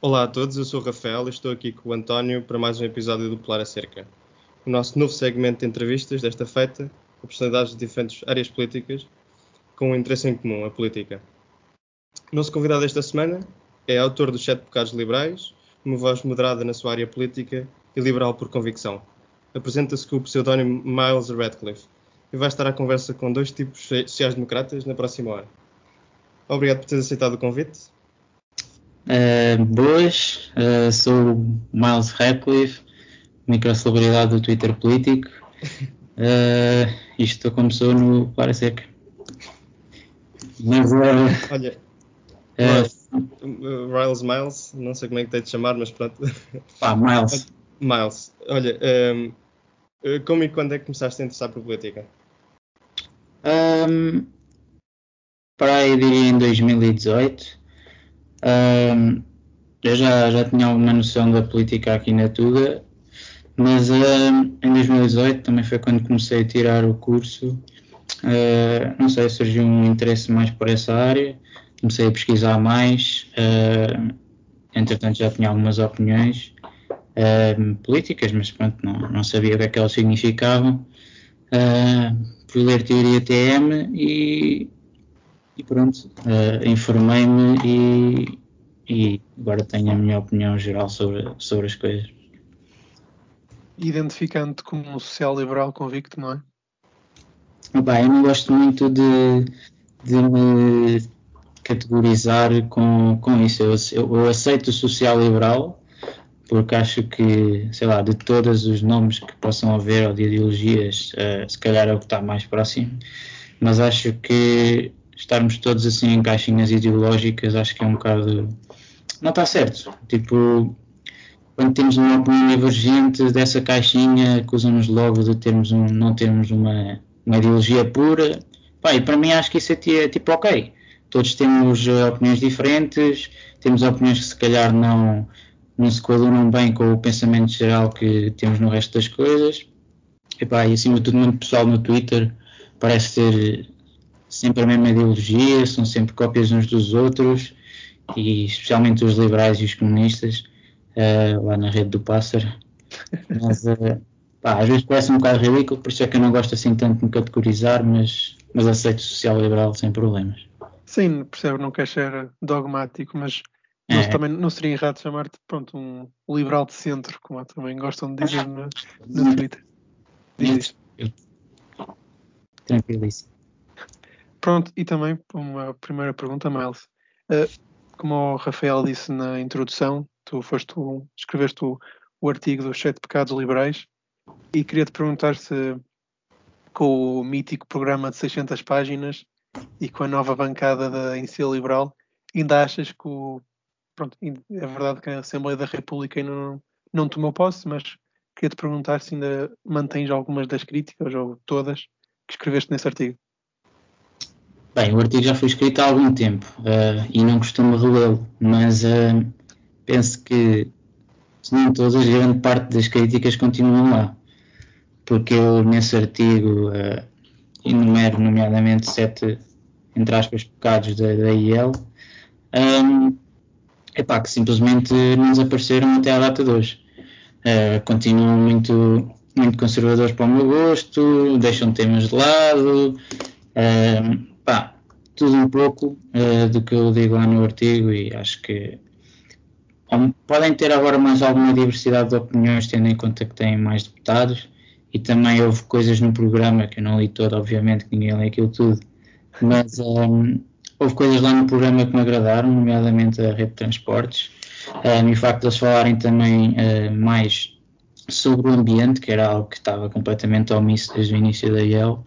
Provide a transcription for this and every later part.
Olá a todos, eu sou o Rafael e estou aqui com o António para mais um episódio do Polar Acerca. O nosso novo segmento de entrevistas desta feita com personalidades de diferentes áreas políticas com um interesse em comum, a política. O nosso convidado esta semana é autor dos Sete Pecados Liberais, uma voz moderada na sua área política e liberal por convicção. Apresenta-se com o pseudónimo Miles Radcliffe e vai estar à conversa com dois tipos sociais-democratas na próxima hora. Obrigado por ter aceitado o convite. Uh, boas, uh, sou o Miles Radcliffe, microcelebridade do Twitter político. Uh, isto começou no Para Seca. Mas, Olha, Riles Miles, não sei como é que tem de chamar, mas pronto. Pá, Miles. Miles, olha, um, como e quando é que começaste a interessar por política? Um, para aí diria em 2018. Eu já, já tinha alguma noção da política aqui na Tuga, mas em 2018 também foi quando comecei a tirar o curso. Uh, não sei, surgiu um interesse mais por essa área, comecei a pesquisar mais, uh, entretanto já tinha algumas opiniões uh, políticas, mas pronto, não, não sabia o que é que elas significavam. fui ler teoria TM e e pronto, uh, informei-me e, e, agora tenho a minha opinião geral sobre, sobre as coisas. Identificando-te como um social-liberal convicto, não é? Bem, eu não gosto muito de, de me categorizar com, com isso. Eu, eu, eu aceito o social-liberal porque acho que, sei lá, de todos os nomes que possam haver ou de ideologias, uh, se calhar é o que está mais próximo, mas acho que estarmos todos assim em caixinhas ideológicas, acho que é um bocado. Não está certo. Tipo, quando temos uma opinião divergente dessa caixinha, acusam-nos logo de termos um, não termos uma, uma ideologia pura. Pá, e para mim acho que isso é, é tipo ok. Todos temos uh, opiniões diferentes, temos opiniões que se calhar não, não se coadunam bem com o pensamento geral que temos no resto das coisas. E, pá, e acima de tudo, muito pessoal no Twitter parece ter sempre a mesma ideologia, são sempre cópias uns dos outros, e especialmente os liberais e os comunistas, uh, lá na rede do pássaro. Mas uh, pá, às vezes parece um bocado ridículo, por isso é que eu não gosto assim tanto de me categorizar, mas, mas aceito social-liberal sem problemas. Sim, percebo, não quer ser dogmático, mas é. também não seria errado chamar-te pronto, um liberal de centro, como também gostam de dizer no, no Twitter. Diz Tranquilíssimo. Pronto, e também uma primeira pergunta, Miles. Uh, como o Rafael disse na introdução, tu foste o, escreveste o, o artigo dos sete pecados liberais e queria te perguntar se com o mítico programa de 600 páginas e com a nova bancada da Iniciativa Liberal, ainda achas que o. Pronto, é verdade que a Assembleia da República ainda não, não tomou posse, mas queria te perguntar se ainda mantens algumas das críticas ou todas que escreveste nesse artigo. Bem, o artigo já foi escrito há algum tempo uh, e não costumo relê-lo, mas uh, penso que, se não todas, grande parte das críticas continuam lá, porque eu nesse artigo uh, enumero, nomeadamente, sete, entre aspas, pecados da, da IEL, um, epá, que simplesmente não desapareceram até à data de hoje. Uh, continuam muito, muito conservadores para o meu gosto, deixam temas de lado. Uh, pá, tudo um pouco uh, do que eu digo lá no artigo e acho que podem ter agora mais alguma diversidade de opiniões, tendo em conta que têm mais deputados e também houve coisas no programa que eu não li todo, obviamente, que ninguém lê aquilo tudo, mas um, houve coisas lá no programa que me agradaram, nomeadamente a rede de transportes um, e o facto de eles falarem também uh, mais sobre o ambiente, que era algo que estava completamente omisso desde o início da IEL.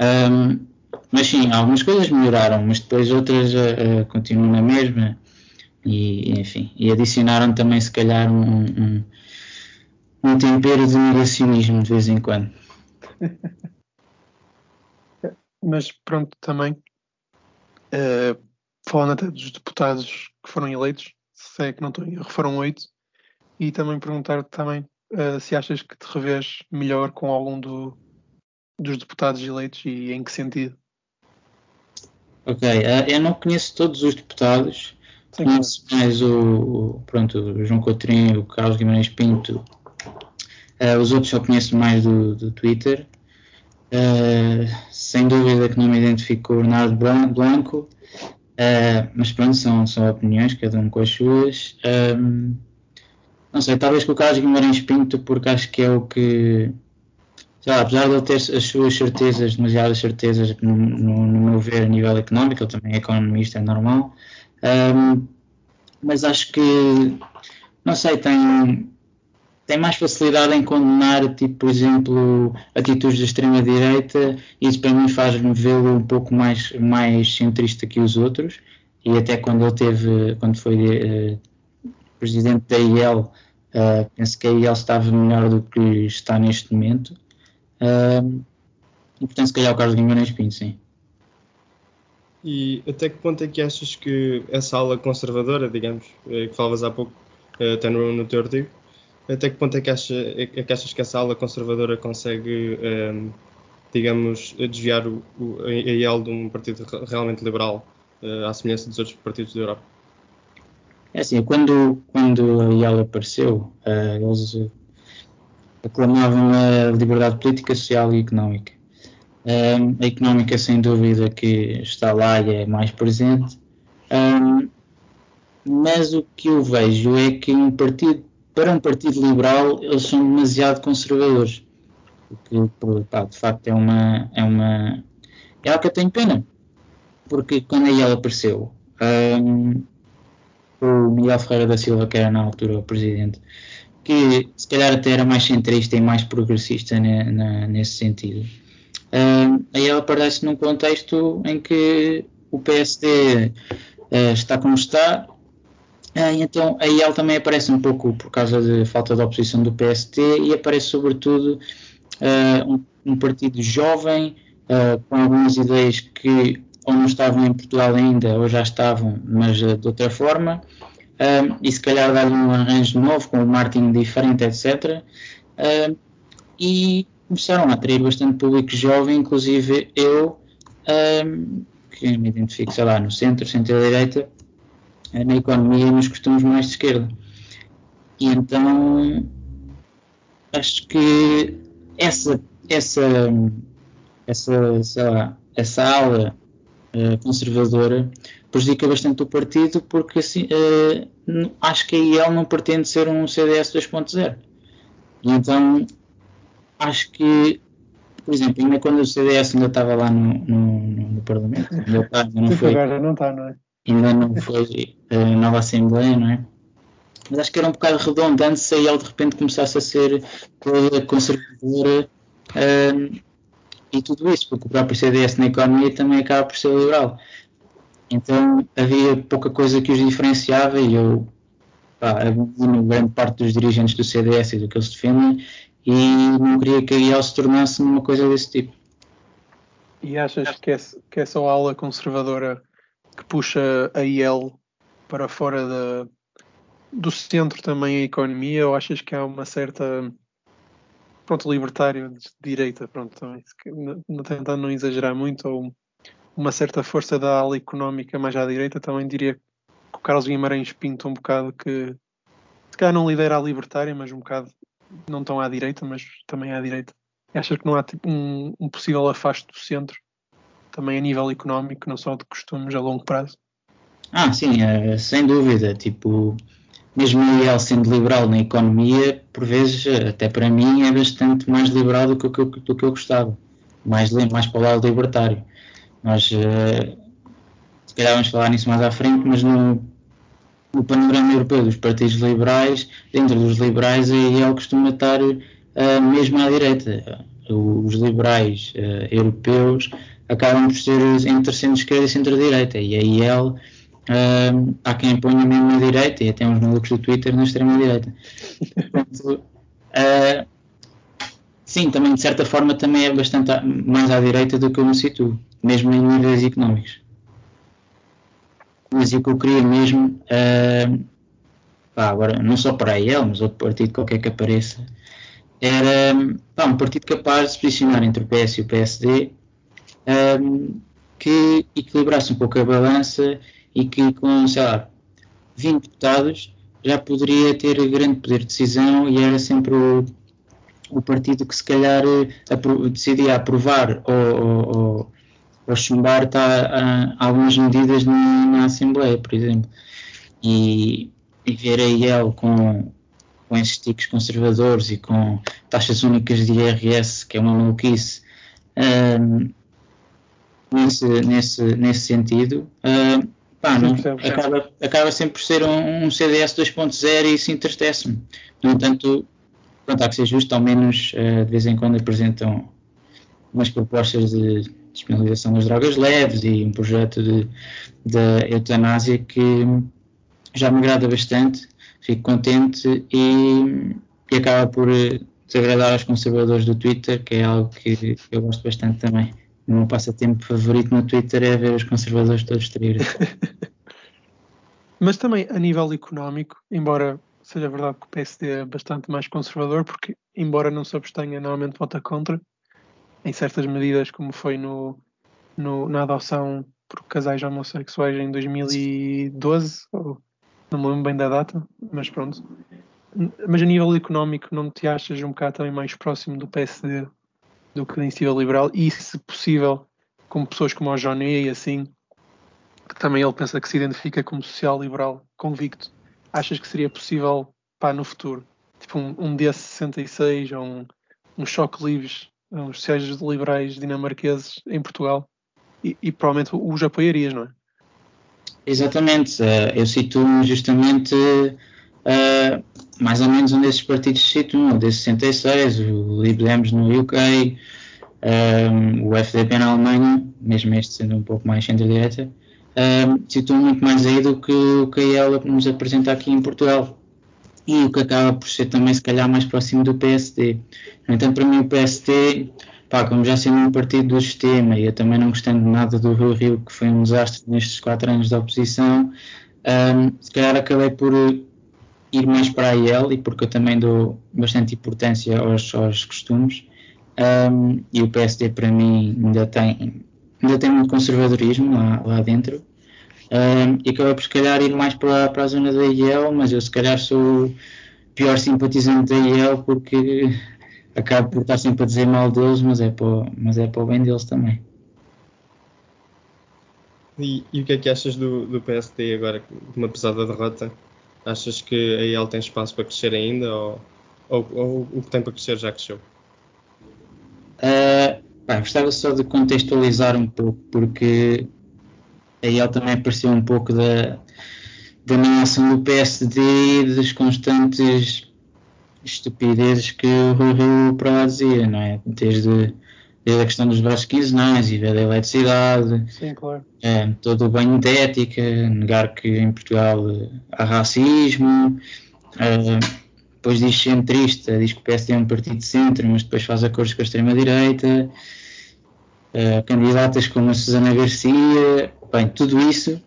Um, mas sim, algumas coisas melhoraram, mas depois outras uh, continuam na mesma. E, enfim, e adicionaram também, se calhar, um, um, um tempero de negacionismo de vez em quando. mas pronto, também, uh, falando até dos deputados que foram eleitos, se é que não estou em erro, foram oito, e também perguntar-te também uh, se achas que te revês melhor com algum do, dos deputados eleitos e em que sentido? Ok, uh, eu não conheço todos os deputados, conheço mais o, pronto, o João Coutrinho, o Carlos Guimarães Pinto. Uh, os outros só conheço mais do, do Twitter. Uh, sem dúvida que não me identifico com o Bernardo Blanco, uh, mas pronto, são, são opiniões, cada um com as suas. Um, não sei, talvez com o Carlos Guimarães Pinto, porque acho que é o que. Lá, apesar de ele ter as suas certezas, demasiadas certezas, no, no, no meu ver, a nível económico, ele também é economista, é normal. Um, mas acho que, não sei, tem, tem mais facilidade em condenar, tipo, por exemplo, atitudes da extrema-direita, isso para mim faz-me vê-lo um pouco mais, mais centrista que os outros, e até quando ele teve, quando foi uh, presidente da IEL, uh, eh, penso que a IEL estava melhor do que está neste momento, uh, e portanto se calhar o Carlos Guimarães Pinto, sim. E até que ponto é que achas que essa ala conservadora, digamos, eh, que falavas há pouco, eh, até no, no teu artigo, até que ponto é que, acha, é que achas que essa ala conservadora consegue, um, digamos, desviar o, o, a IEL de um partido realmente liberal, uh, à semelhança dos outros partidos da Europa? É assim, quando, quando a IEL apareceu, uh, eles aclamavam a liberdade política, social e económica. Um, a económica, sem dúvida, que está lá e é mais presente. Um, mas o que eu vejo é que um partido, para um partido liberal, eles são demasiado conservadores. O que, pá, de facto, é uma, é uma. É algo que eu tenho pena. Porque quando aí ela apareceu, um, o Miguel Ferreira da Silva, que era na altura o presidente, que se calhar até era mais centrista e mais progressista na, nesse sentido Uh, aí ela aparece num contexto em que o PSD uh, ah, está como está, uh, então aí ela também aparece um pouco por causa de falta de oposição do PSD e aparece sobretudo um, um, partido jovem com algumas ideias que ou não estavam em Portugal ainda ou já estavam, mas de outra forma. E se calhar dar-lhe um arranjo novo, com um marketing diferente, etc. e começaram a atrair bastante público jovem, inclusive eu, um, que me identifico, sei lá, no centro, centro-direita, eh, na economia e nos costumes mais de esquerda. E então acho que essa, essa, essa, sei lá, essa ala uh, conservadora prejudica bastante o partido porque assim, uh, acho que a IEL não pretende ser um CDS 2.0. E então acho que, por exemplo, ainda quando o CDS ainda estava lá no, no, no Parlamento, ainda, ainda não foi. Agora não está, não é? Ainda não foi a uh, nova Assembleia, não é? Mas acho que era um bocado redundante se ele de repente começasse a ser toda conservadora uh, e tudo isso, porque o próprio CDS na economia também acaba por ser liberal. Então havia pouca coisa que os diferenciava e eu pá, grande parte dos dirigentes do CDS e do que eles defendem e não queria que a IEL se tornasse numa coisa desse tipo. E achas que é, que é só a aula conservadora que puxa a IEL para fora do centro também a economia ou achas que há uma certa pronto, libertário de direita, pronto, também, tentando não exagerar muito, ou uma certa força da ala económica mais à direita, também diria que o Carlos Guimarães pinta um bocado que se calhar não lidera a libertária, mas um bocado não tão à direita, mas também à direita. Achas que não há tipo, um, um, possível afasto do centro, também a nível económico, não só de costumes a longo prazo? Ah, sim, é, sem dúvida. Tipo, mesmo IEL sendo liberal na economia, por vezes, até para mim, é bastante mais liberal do que, do que eu gostava. Mais, mais para o lado libertário. Nós, uh, se calhar vamos falar nisso mais à frente, mas no, no panorama europeu dos partidos liberais, dentro dos liberais, aí ele costuma estar uh, mesmo à direita. Os liberais uh, europeus acabam por ser entre centro-esquerda e centro-direita, e aí ele uh, há quem ponha mesmo na direita, e até uns malucos do Twitter na extrema-direita. Portanto, uh, sim, também de certa forma também é bastante mais à direita do que eu me situo, mesmo em níveis económicos. Mas o que eu queria mesmo, uh, pá, agora não só para ele, mas outro partido qualquer que apareça, era pá, um partido capaz de se posicionar entre o PS e o PSD, um, que equilibrasse um pouco a balança e que com, sei lá, 20 deputados, já poderia ter grande poder de decisão e era sempre o, o partido que se calhar apro decidia aprovar ou, ou, ou chumbar tá, algumas medidas na, na, Assembleia, por exemplo. E, e ver a IEL com, com esses tiques conservadores e com taxas únicas de IRS, que é uma maluquice, um, nesse, nesse, nesse sentido, uh, pá, não, acaba, acaba sempre por ser um, um CDS 2.0 e isso entristece-me. No entanto, pronto, há que ser justo, ao menos uh, de vez em quando apresentam umas propostas de despenalização das drogas leves e um projeto de, de eutanásia que já me agrada bastante, fico contente e, e acaba por eh, desagradar aos conservadores do Twitter, que é algo que eu gosto bastante também. O meu passatempo favorito no Twitter é ver os conservadores todos traírem. Mas também a nível económico, embora seja verdade que o PSD é bastante mais conservador, porque embora não se abstenha, normalmente vota contra em certas medidas, como foi no, no na adoção por casais homossexuais em 2012, ou, não me lembro bem da data, mas pronto. Mas a nível económico, não te achas um bocado também mais próximo do PSD do que da iniciativa liberal? E, se possível, com pessoas como o Johnny e assim, que também ele pensa que se identifica como social-liberal convicto, achas que seria possível pá, no futuro? Tipo um, um D66 ou um, um choque livres, uns sociais liberais dinamarqueses em Portugal? E, e provavelmente os apoiarias, não é? Exatamente, uh, eu cito justamente uh, mais ou menos onde esses partidos se situam, o D66, o Lib no UK, um, eh, o FDP na Alemanha, mesmo este sendo um pouco mais centro-direita, um, situam muito mais aí do que o que ela nos apresenta aqui em Portugal. E o que acaba por ser também, se calhar, mais próximo do PSD. No entanto, para mim, o PSD pá, como já sendo um partido do sistema e eu também não gostando nada do Rio Rio, que foi um desastre nestes quatro anos de oposição, um, se calhar acabei por ir mais para a IEL e porque eu também dou bastante importância aos, aos costumes um, e o PSD para mim ainda tem, ainda tem muito conservadorismo lá, lá dentro um, e acabei por se calhar ir mais para, para a zona da IEL, mas eu se calhar sou o pior simpatizante da IEL porque acabo por estar sempre a dizer mal deles, mas é para, o, mas é para o bem deles também. E, e o que é que achas do, do PSD agora, de uma pesada derrota? Achas que a IEL tem espaço para crescer ainda ou, ou, ou o que tem para crescer já cresceu? Uh, gostava só de contextualizar um pouco, porque a IEL também apareceu um pouco da, da do PSD e das constantes estupidezes que o Rui Rio dizia, não é? Desde, desde a questão dos baixos quinzenais e da eletricidade, Sim, claro. é, todo o banho de ética, negar que em Portugal há racismo, é, depois diz centrista, diz que o PSD é um partido de centro, mas depois faz acordos com a extrema-direita, é, candidatas como a Susana Garcia, bem, tudo isso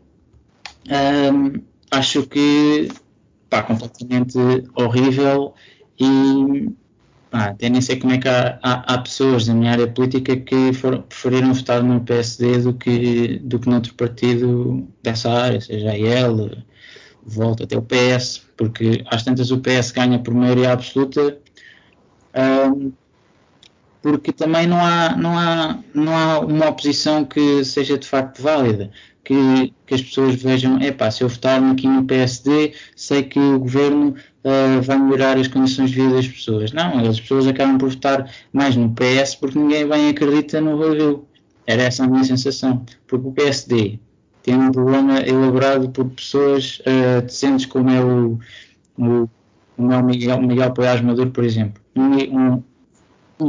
acho que pá, completamente horrível e pá, até nem sei como é que há, há, há, pessoas na minha área política que preferiram votar no PSD do que, do que noutro partido dessa área, seja ele, volta até o PS, porque às tantas o PS ganha por maioria absoluta. Um, porque também não há, não, há, não há uma oposição que seja de facto válida que, que as pessoas vejam, é pá, se eu votar aqui no PSD, sei que o governo uh, vai melhorar as condições de vida das pessoas. Não, as pessoas acabam por votar mais no PS porque ninguém bem acredita no Rio. Era essa a minha sensação. Porque o PSD tem um problema elaborado por pessoas uh, decentes como é o, o, o Miguel, Miguel Poiás Maduro, por exemplo. Um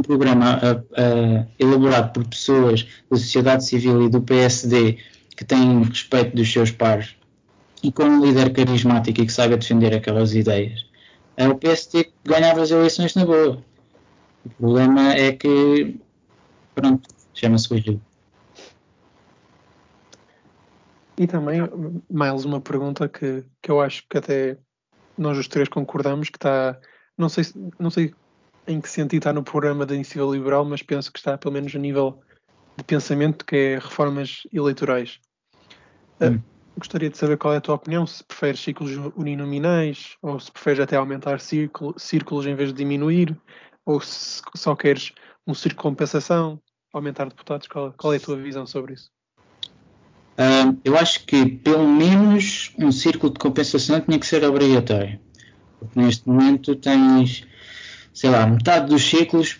programa uh, elaborado por pessoas da sociedade civil e do PSD que tem respeito dos seus pares e com um líder carismático e que saiba defender aquelas ideias, é o PST ganhava as eleições na boa. O problema é que, pronto, chama-se Rui E também, mais uma pergunta que, que eu acho que até nós os três concordamos, que está, não sei, não sei em que sentido está no programa da Iniciativa Liberal, mas penso que está pelo menos a nível de pensamento, que é reformas eleitorais. Hum. gostaria de saber qual é a tua opinião, se preferes ciclos uninominais ou se preferes até aumentar círculo, círculos em vez de diminuir, ou se só queres um círculo de compensação, aumentar deputados, qual, qual é a tua visão sobre isso? Uh, eu acho que pelo menos um círculo de compensação tinha que ser obrigatório. Porque neste momento tens, sei lá, metade dos ciclos,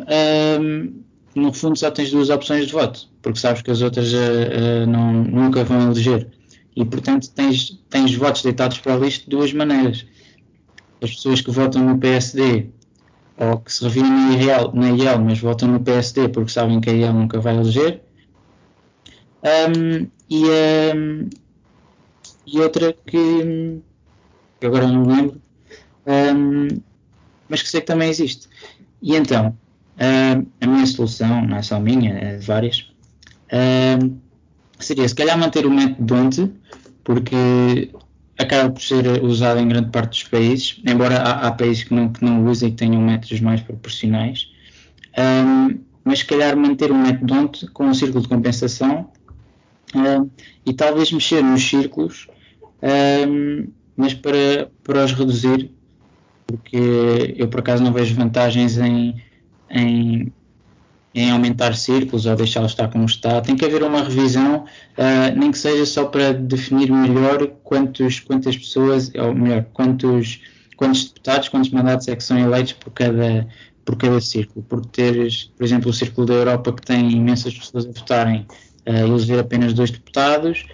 uh, no fundo só tens duas opções de voto, porque sabes que as outras uh, não, nunca vão eleger. E portanto tens, tens votos deitados para o lixo de duas maneiras. As pessoas que votam no PSD ou que se reviram na IEL, na IEL mas votam no PSD porque sabem que a IEL nunca vai eleger. Um, e, um, e outra que, que, agora não me lembro, um, mas que sei que também existe. E então, a minha solução, não é só minha, é várias, seria se calhar manter o método Donte, porque acaba por ser usado em grande parte dos países, embora há, há países que não, que não usem e que tenham métodos mais proporcionais. Um, mas se calhar manter um método com um círculo de compensação e talvez mexer nos círculos, mas para, para os reduzir, porque eu por acaso não vejo vantagens em, em em aumentar círculos ou deixá-lo estar como está. Tem que haver uma revisão, uh, nem que seja só para definir melhor quantos, quantas pessoas, ou melhor, quantos, quantos deputados, quantos mandatos é que são eleitos por cada, por cada círculo. Porque teres, por exemplo, o Círculo da Europa que tem imensas pessoas a votarem uh, eleger apenas dois deputados,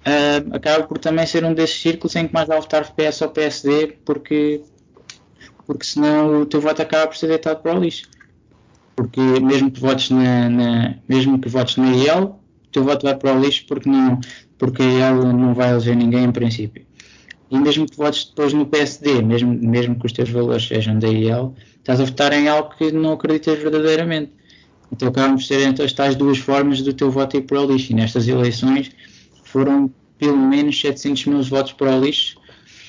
uh, acaba por também ser um desses círculos em que mais vale votar PS ou PSD, porque, porque senão o teu voto acaba por ser deitado para o lixo porque mesmo que votes na, na mesmo que votes na IEL, o teu voto vai para o lixo porque não, porque a IEL não vai eleger ninguém em princípio. E mesmo que votes depois no PSD, mesmo, mesmo que os teus valores sejam da IEL, estás a votar em algo que não acreditas verdadeiramente. Então acabam por ser então, estas duas formas do teu voto ir para o lixo. E nestas eleições foram pelo menos 700 mil votos para o lixo,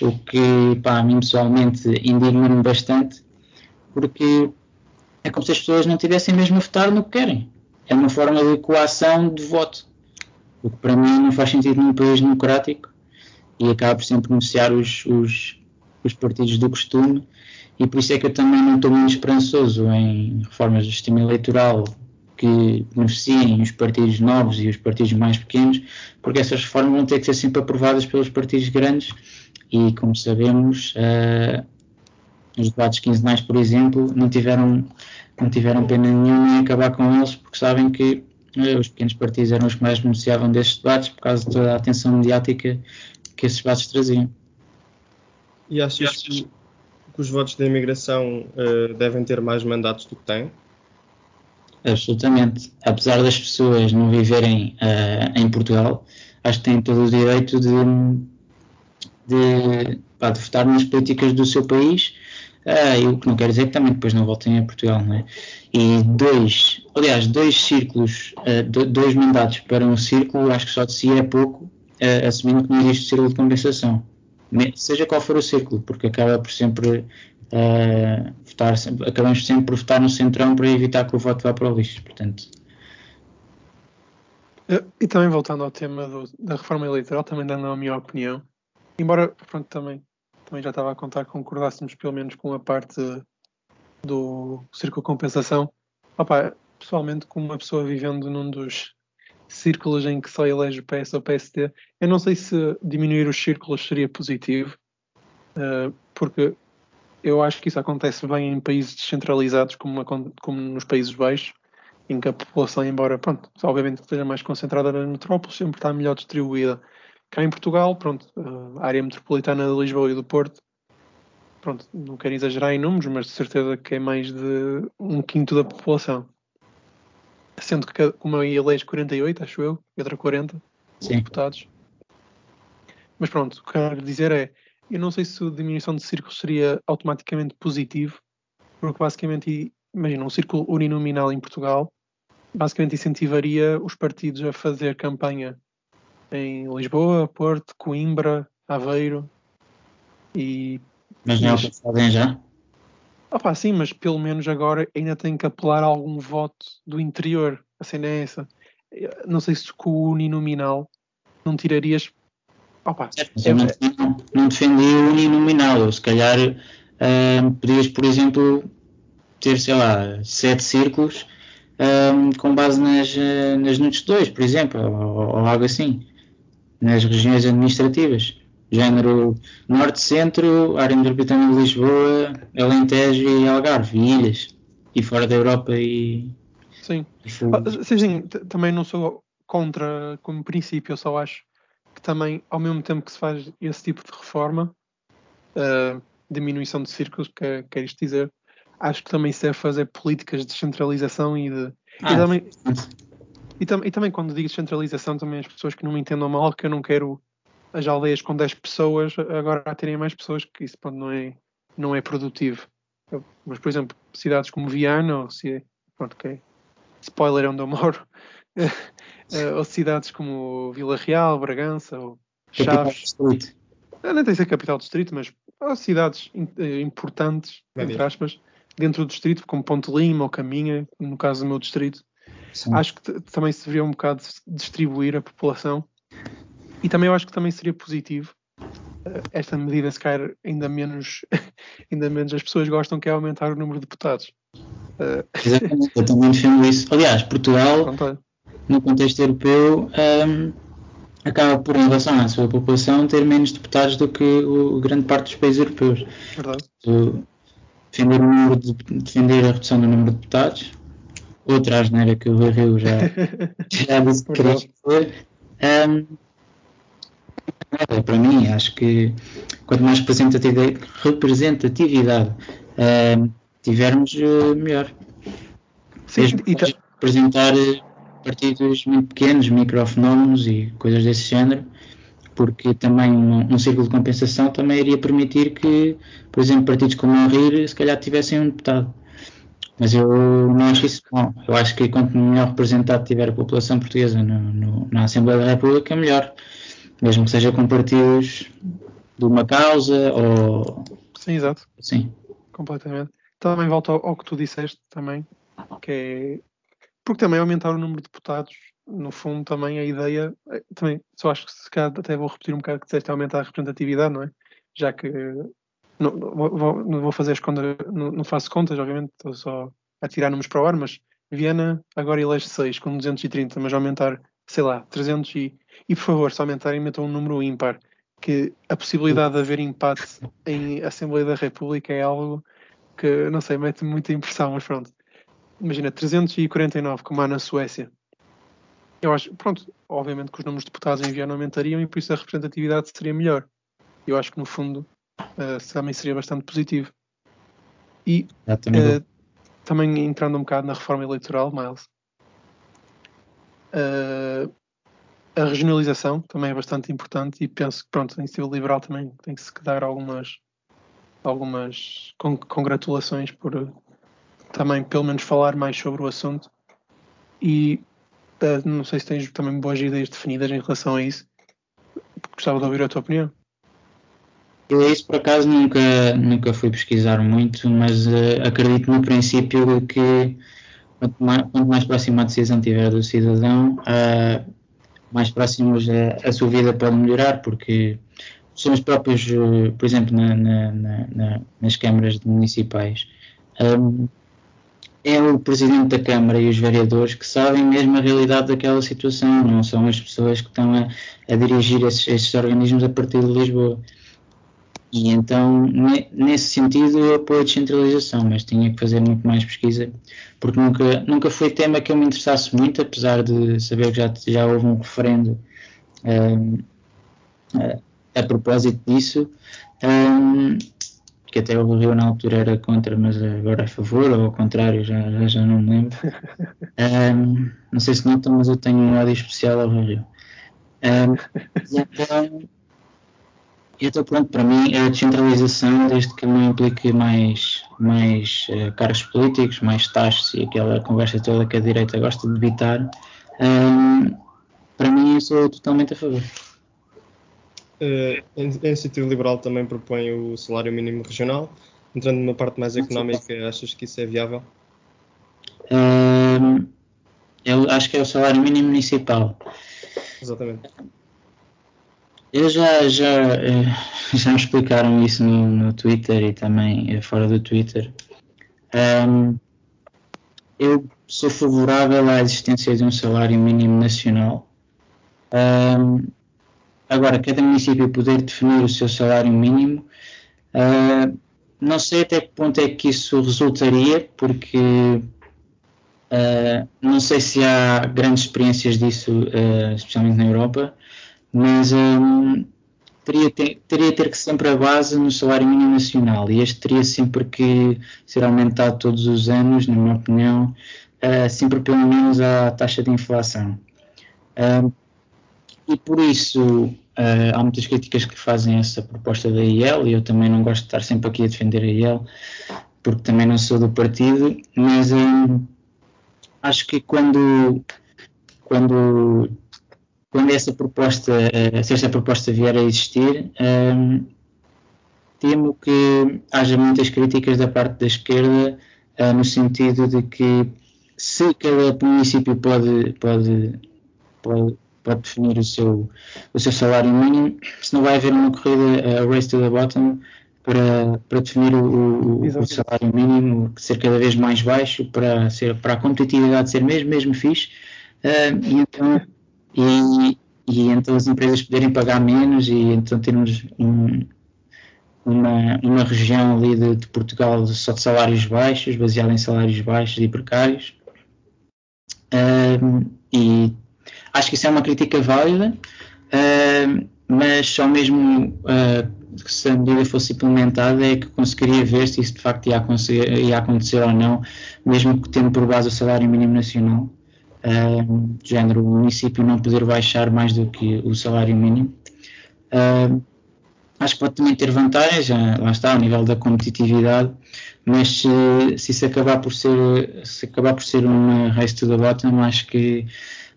o que para a mim pessoalmente indigna-me bastante, porque é como se as pessoas não tivessem mesmo a votar no que querem. É uma forma de coação de voto. O que para mim não faz sentido num país democrático e acaba por sempre beneficiar os, os, os partidos do costume. E por isso é que eu também não estou muito esperançoso em reformas do sistema eleitoral que beneficiem os partidos novos e os partidos mais pequenos, porque essas reformas vão ter que ser sempre aprovadas pelos partidos grandes e, como sabemos, uh, os debates quinzenais, por exemplo, não tiveram, não tiveram pena nenhuma em acabar com eles, porque sabem que eh, os pequenos partidos eram os que mais beneficiavam destes debates por causa de toda a atenção mediática que esses debates traziam. E achas que, que os votos da imigração uh, devem ter mais mandatos do que têm? Absolutamente. Apesar das pessoas não viverem uh, em Portugal, acho que têm todo o direito de, de, pá, de votar nas políticas do seu país Uh, o que não quer dizer que também depois não voltem a Portugal, não é? E dois, aliás, dois círculos, uh, dois mandatos para um círculo, acho que só de si é pouco, uh, assumindo que não existe círculo de compensação. Seja qual for o círculo, porque acaba por sempre votar, acabamos sempre por votar no centrão para evitar que o voto vá para o lixo, portanto. E também voltando ao tema do, da reforma eleitoral, também dando a minha opinião, embora pronto, também também já estava a contar que concordássemos pelo menos com a parte do círculo de compensação. Opa, pessoalmente, como uma pessoa vivendo num dos círculos em que só elege o PS ou PSD, eu não sei se diminuir os círculos seria positivo, uh, porque eu acho que isso acontece bem em países descentralizados como, como nos Países Baixos, em que a população, embora, pronto, obviamente esteja mais concentrada na metrópole, sempre está melhor distribuída. Cá em Portugal, pronto, a área metropolitana de Lisboa e do Porto, pronto, não quero exagerar em números, mas de certeza que é mais de um quinto da população. Sendo que, como aí elege 48, acho eu, e outra 40 Sim. deputados. Mas pronto, o que quero dizer é, eu não sei se a diminuição de círculos seria automaticamente positivo, porque basicamente, imagina, um círculo uninominal em Portugal, basicamente incentivaria os partidos a fazer campanha em Lisboa, Porto, Coimbra, Aveiro e. Mas não é o que já? Opa, sim, mas pelo menos agora ainda tem que apelar a algum voto do interior. A cena é essa. Não sei se com o uninominal não tirarias Opa, Mas eu não, não, não defendi o uninominal. Se calhar, uh, podias, por exemplo, ter, sei lá, sete círculos um, com base nas, nas NUTS 2, por exemplo, ou, ou algo assim, nas regiões administrativas. Género Norte-Centro, área metropolitana de Lisboa, Alentejo e Algarve, e ilhas. E fora da Europa e. Sim. E ah, sim, sim, também não sou contra como princípio, eu só acho que também, ao mesmo tempo que se faz esse tipo de reforma, uh, diminuição de círculos, que quer isto dizer, acho que também se deve fazer políticas de descentralização e de. Ah, e, também, e, tam, e, também, quando digo descentralização, também as pessoas que não me entendam mal, que eu não quero as aldeias com 10 pessoas agora a terem mais pessoas, que isso pronto, não, é, não é produtivo. Mas, por exemplo, cidades como Viana, ou se, pronto, okay, spoiler é onde eu moro, eh, ou cidades como Vila Real, Bragança, ou Chaves. Não tem que ser capital do distrito, mas cidades eh, importantes, entre aspas, dentro do distrito, como Ponte Lima ou Caminha, no caso do meu distrito. Sim. Acho que também se deveria um bocado distribuir a população. E também eu acho que também seria positivo uh, esta medida, se calhar ainda menos, ainda menos as pessoas gostam, que é aumentar o número de deputados. Uh... Exatamente, eu também defendo isso. Aliás, Portugal, no contexto europeu, um, acaba por, em relação à sua população, ter menos deputados do que o, grande parte dos países europeus. Verdade defender, o número de, defender a redução do número de deputados. Outra asneira que o Rui Rio já, já disse que queria fazer. Um, para mim, acho que quanto mais representatividade, um, tivermos, uh, melhor. Sim, e representar eh, partidos muito pequenos, microfenómenos e coisas desse género, porque também um, um círculo de compensação também iria permitir que, por exemplo, partidos como o RIR se calhar tivessem um deputado. Mas eu não acho isso bom. Eu acho que quanto melhor representado tiver a população portuguesa no, no, na Assembleia da República, melhor. Mesmo que seja com partidos de uma causa ou. Sim, exato. Sim. Completamente. Também volto ao, ao que tu disseste também, que é. Porque também aumentar o número de deputados no fundo, também a ideia, eh, também só acho que se calhar até vou repetir um bocado que disseste aumentar a representatividade, não é? Já que não, vou, não vou fazer as contas, não, não, faço contas, obviamente, estou só a tirar números para o ar, mas Viena agora elege 6 com 230, mas aumentar, sei lá, 300 e, e por favor, se aumentarem, metam um número ímpar, que a possibilidade de haver empate em Assembleia da República é algo que, não sei, mete muita impressão, mas pronto. Imagina, 349, como há na Suécia, eu acho, pronto, obviamente que os números de deputados em Viana aumentariam e por isso a representatividade seria melhor. Eu acho que no fundo uh, também seria bastante positivo. E uh, também entrando um bocado na reforma eleitoral, Miles, uh, a regionalização também é bastante importante e penso que pronto, em civil liberal também tem que se dar algumas algumas congratulações por também pelo menos falar mais sobre o assunto e não sei se tens também boas ideias definidas em relação a isso. Gostava de ouvir a tua opinião. Eu isso por acaso nunca, nunca fui pesquisar muito, mas uh, acredito no princípio que quanto mais, quanto mais próximo a decisão tiver do cidadão, uh, mais próximos a, a, sua vida pode melhorar, porque são os próprios, uh, por exemplo, na, na, na, nas câmaras municipais. Um, é o presidente da Câmara e os vereadores que sabem mesmo a realidade daquela situação, não são as pessoas que estão a, a dirigir esses, esses, organismos a partir de Lisboa. E então, nesse sentido, eu apoio a descentralização, mas tinha que fazer muito mais pesquisa, porque nunca, nunca foi tema que eu me interessasse muito, apesar de saber que já, já houve um referendo um, a, a, propósito disso. Um, que até o Rio na altura era contra, mas agora é a favor, ou ao contrário, já, já, já não me lembro. Um, não sei se notam, mas eu tenho um ódio especial ao Rio. Um, e então, então, pronto, para mim é a descentralização, desde que não implique mais, mais uh, cargos políticos, mais taxas e aquela conversa toda que a direita gosta de evitar, um, para mim eu sou totalmente a favor. Uh, a Iniciativa Liberal também propõe o salário mínimo regional. Entrando numa parte mais económica, achas que isso é viável? Uh, eu acho que é o salário mínimo municipal. Exatamente. Eu já, já, eh, já me explicaram isso no, no Twitter e também eh, fora do Twitter. Um, eu sou favorável à existência de um salário mínimo nacional. Um, agora, cada município poder definir o seu salário mínimo, uh, não sei até que ponto é que isso resultaria, porque uh, não sei se há grandes experiências disso, uh, especialmente na Europa, mas um, teria, ter, teria ter que sempre a base no salário mínimo nacional e este teria sempre que ser aumentado todos os anos, na minha opinião, uh, sempre pelo menos a taxa de inflação. Uh, e por isso uh, há muitas críticas que fazem essa proposta da IEL e eu também não gosto de estar sempre aqui a defender a IEL porque também não sou do partido, mas um, acho que quando, quando quando essa proposta, uh, se essa proposta vier a existir, um, ehm, temo que haja muitas críticas da parte da esquerda uh, no sentido de que se cada município pode, pode, pode, pode definir o seu, o seu salário mínimo, se não vai haver uma corrida uh, race to the bottom para, para definir o, o, o, salário mínimo ser cada vez mais baixo para, ser, para a competitividade ser mesmo, mesmo fixe uh, e então e, e então as empresas poderem pagar menos e então termos um, uma, uma região ali de, de, Portugal só de salários baixos, baseada em salários baixos e precários. Um, e acho que isso é uma crítica válida, um, mas só mesmo uh, se a medida fosse implementada é que conseguiria ver se isso de facto ia, ia acontecer ou não, mesmo que tendo por base o salário mínimo nacional uh, género, o município não poder baixar mais do que o salário mínimo. Uh, acho que pode também ter vantagens, lá está, ao nível da competitividade, mas se, se isso acabar por ser, se acabar por ser uma race to the bottom, acho que,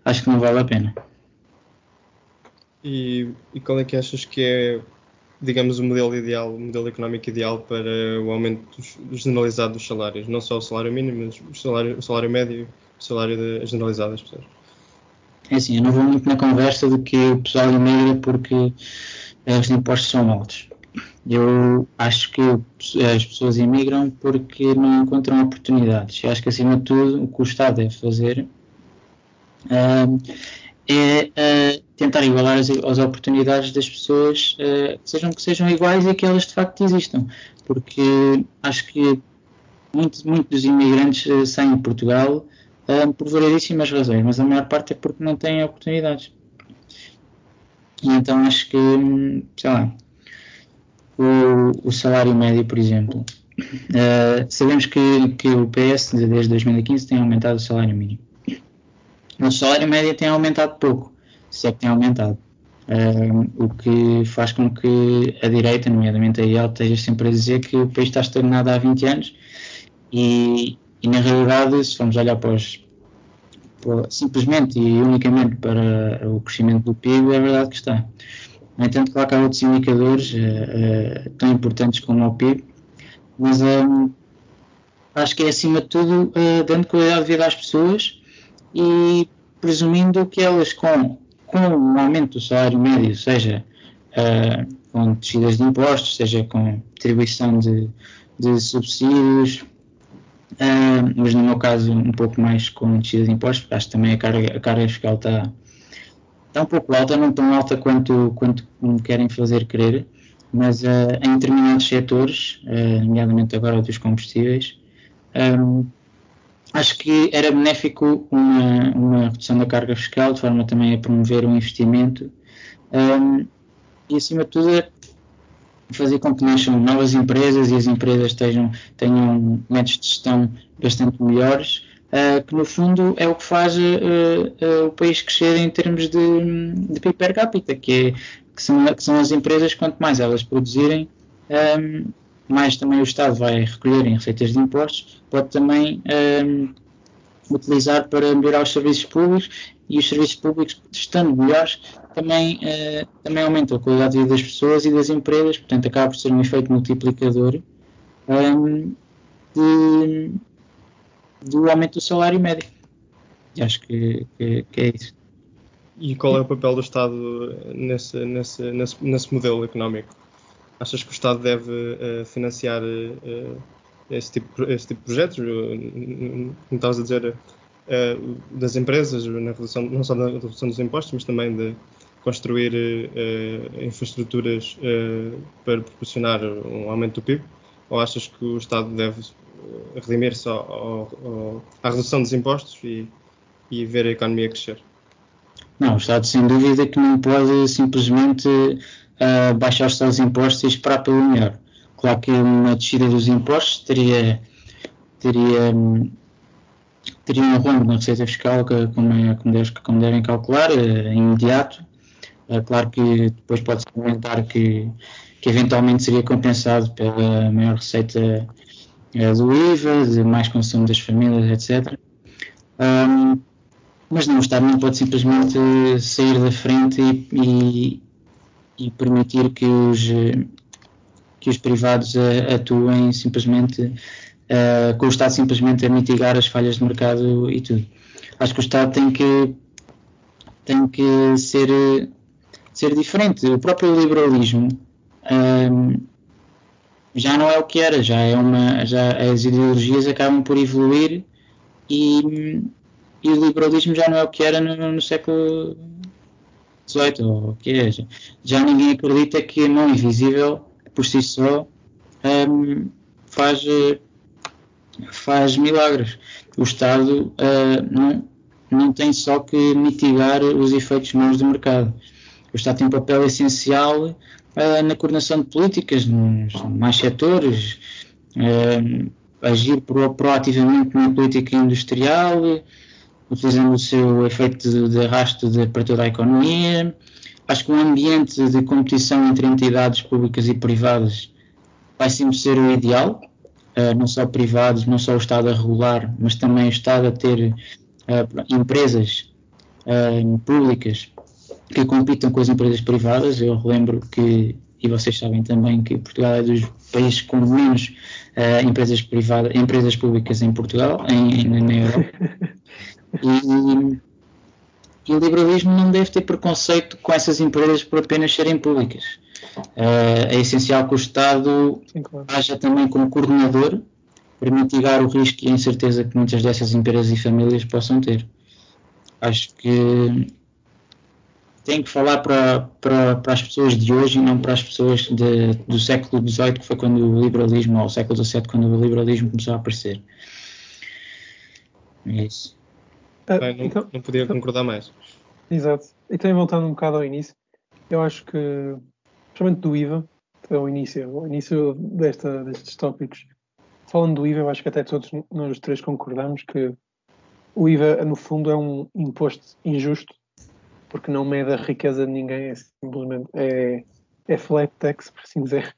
acho que não vale a pena. E, e qual é que achas que é, digamos, o modelo ideal, o modelo económico ideal para o aumento generalizado dos salários? Não só o salário mínimo, mas o salário, o salário médio salário de, generalizado das pessoas. É assim, eu não vou muito na conversa de que o pessoal emigra porque os impostos são altos. Eu acho que as pessoas imigram porque não encontram oportunidades. Eu acho que, acima de tudo, o que o Estado deve fazer uh, é uh, tentar igualar as, as, oportunidades das pessoas, uh, sejam que sejam iguais e que elas de facto existam. Porque acho que muitos muito dos imigrantes saem de Portugal um, por variedíssimas razões, mas a maior parte é porque não têm oportunidades. E então acho que, sei lá, o, o salário médio, por exemplo, uh, sabemos que, que o PS desde 2015 tem aumentado o salário mínimo. O salário médio tem aumentado pouco, se é que tem aumentado. o que faz com que a direita, nomeadamente a IEL, esteja sempre a dizer que o país está estagnado há 20 anos e, e na realidade, se formos olhar para os, para, simplesmente e unicamente para o crescimento do PIB, é verdade que está. No entanto, claro que há outros indicadores uh, uh, tão importantes como o PIB, mas um, acho que é acima de tudo uh, dando qualidade de vida às pessoas e presumindo que elas com, com o aumento do salário médio, seja com descidas de impostos, seja com distribuição de, de subsídios, Uh, mas no meu caso um pouco mais com descida de impostos, acho que também a carga, a carga fiscal está, está um pouco alta, não tão alta quanto, quanto me querem fazer crer, mas uh, em determinados setores, uh, nomeadamente agora dos combustíveis, um, acho que era benéfico uma, uma redução da carga fiscal, de forma também a promover um investimento. Um, e acima de tudo fazer com que nasçam novas empresas e as empresas estejam, tenham métodos de gestão bastante melhores, uh, que no fundo é o que faz uh, o país crescer em termos de, de PIB per capita, que, é, que, são, que são as empresas, quanto mais elas produzirem, um, mais também o Estado vai recolher em receitas de impostos, pode também um, utilizar para melhorar os serviços públicos e os serviços públicos, estando melhores, também, uh, também aumentam a qualidade de vida das pessoas e das empresas, portanto acaba por ser um efeito multiplicador um, de, do aumento do salário médio. E acho que, que, que, é isso. e qual é o papel do Estado nesse, nesse, nesse, nesse modelo económico? Achas que o Estado deve uh, financiar uh, esse, tipo, esse tipo de projetos? Como estavas a dizer, uh, das empresas, na redução, não só na redução dos impostos, mas também de construir infraestruturas para proporcionar um aumento do PIB? Ou achas que o Estado deve redimir-se à redução dos impostos e, e ver a economia crescer? Não, o Estado sem dúvida que não pode simplesmente uh, baixar os seus impostos e esperar pelo melhor. Claro que uma descida dos impostos teria, teria, teria um rombo na receita fiscal, que, como, é, como, deve, como devem calcular, uh, imediato. Uh, claro que depois pode-se comentar que, que eventualmente seria compensado pela maior receita do IVA, de mais consumo das famílias, etc. Um, mas não, o Estado não pode simplesmente sair da frente e, e, e permitir que os, que os privados atuem simplesmente uh, com o Estado simplesmente a mitigar as falhas de mercado e tudo. Acho que o Estado tem que tem que ser ser diferente. O próprio liberalismo um, já não é o que era, já é uma já as ideologias acabam por evoluir e e o liberalismo já não é o que era no, no século XVIII, ou o que é. Já ninguém acredita que a mão invisível, por si só, um, faz, faz milagres. O Estado uh, não, não tem só que mitigar os efeitos maus do mercado. O Estado tem um papel essencial uh, na coordenação de políticas nos mais setores, uh, agir pro, proativamente na política industrial, utilizando o seu efeito de, de arrasto de, para toda a economia. Acho que um ambiente de competição entre entidades públicas e privadas vai sempre ser o ideal, não só privados, não só o Estado a regular, mas também o Estado a ter uh, empresas uh, públicas que compitam com as empresas privadas. Eu relembro que, e vocês sabem também, que Portugal é dos países com menos empresas privadas, empresas públicas em Portugal, em, na Europa. E, e, o liberalismo não deve ter preconceito com essas empresas por apenas serem públicas. Uh, é essencial que o Estado Sim, claro. haja também como coordenador para mitigar o risco e a incerteza que muitas dessas empresas e famílias possam ter. Acho que tem que falar para, para, para, as pessoas de hoje e não para as pessoas de, do século XVIII, que foi quando o liberalismo, ou século XVII, quando o liberalismo começou a aparecer. É isso. Ah, Bem, não, então, não, podia então, concordar mais. Exato. E também voltando um bocado ao início, eu acho que, principalmente do IVA, o início, o início desta, destes tópicos, falando do IVA, eu acho que até todos nós três concordamos que o IVA, no fundo, é um imposto injusto, porque não mede a riqueza de ninguém, é simplesmente é, é flat tax, por assim dizer.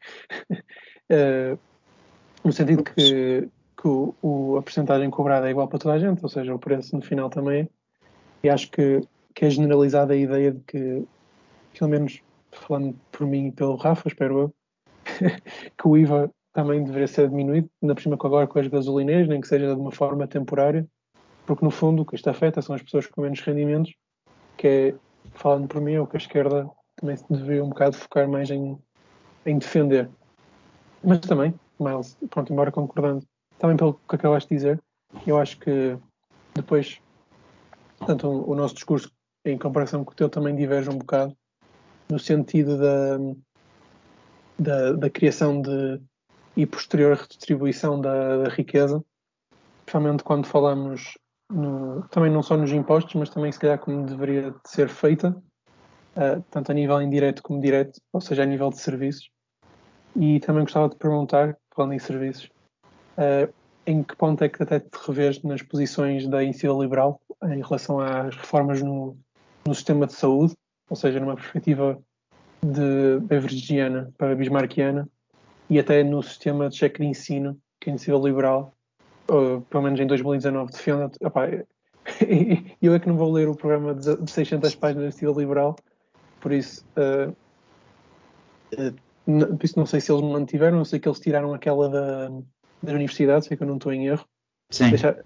uh, no sentido que que o, o, a porcentagem cobrada é igual para toda a gente, ou seja, o preço no final também é. E acho que, que é generalizada a ideia de que, pelo menos falando por mim e pelo Rafa, espero eu, que o IVA também deveria ser diminuído, ainda por cima agora com as gasolineiras, nem que seja de uma forma temporária, porque no fundo o que isto afeta são as pessoas com menos rendimentos, que é, falando por mim, é o que a esquerda também deveria um bocado focar mais em, em defender. Mas também, Miles, pronto, embora concordando também pelo que acabaste de dizer, eu acho que depois, portanto, o, o nosso discurso em comparação com o teu também diverge um bocado no sentido da, da, da criação de e posterior redistribuição da, da riqueza, principalmente quando falamos no, também não só nos impostos, mas também se calhar como deveria ser feita, uh, tanto a nível indireto como direto, ou seja, a nível de serviços. E também gostava de perguntar, falando em serviços, Uh, em que ponto é que até te revês nas posições da iniciativa liberal em relação às reformas no, no sistema de saúde, ou seja, numa perspectiva de beveridgiana para bismarckiana, e até no sistema de cheque de ensino que a iniciativa liberal, uh, pelo menos em 2019, defende. e eu é que não vou ler o programa de 600 páginas da iniciativa liberal, por isso, uh, uh, por isso não sei se eles mantiveram, não sei que eles tiraram aquela da das universidades, é que eu não estou em erro. Sim. Deixa,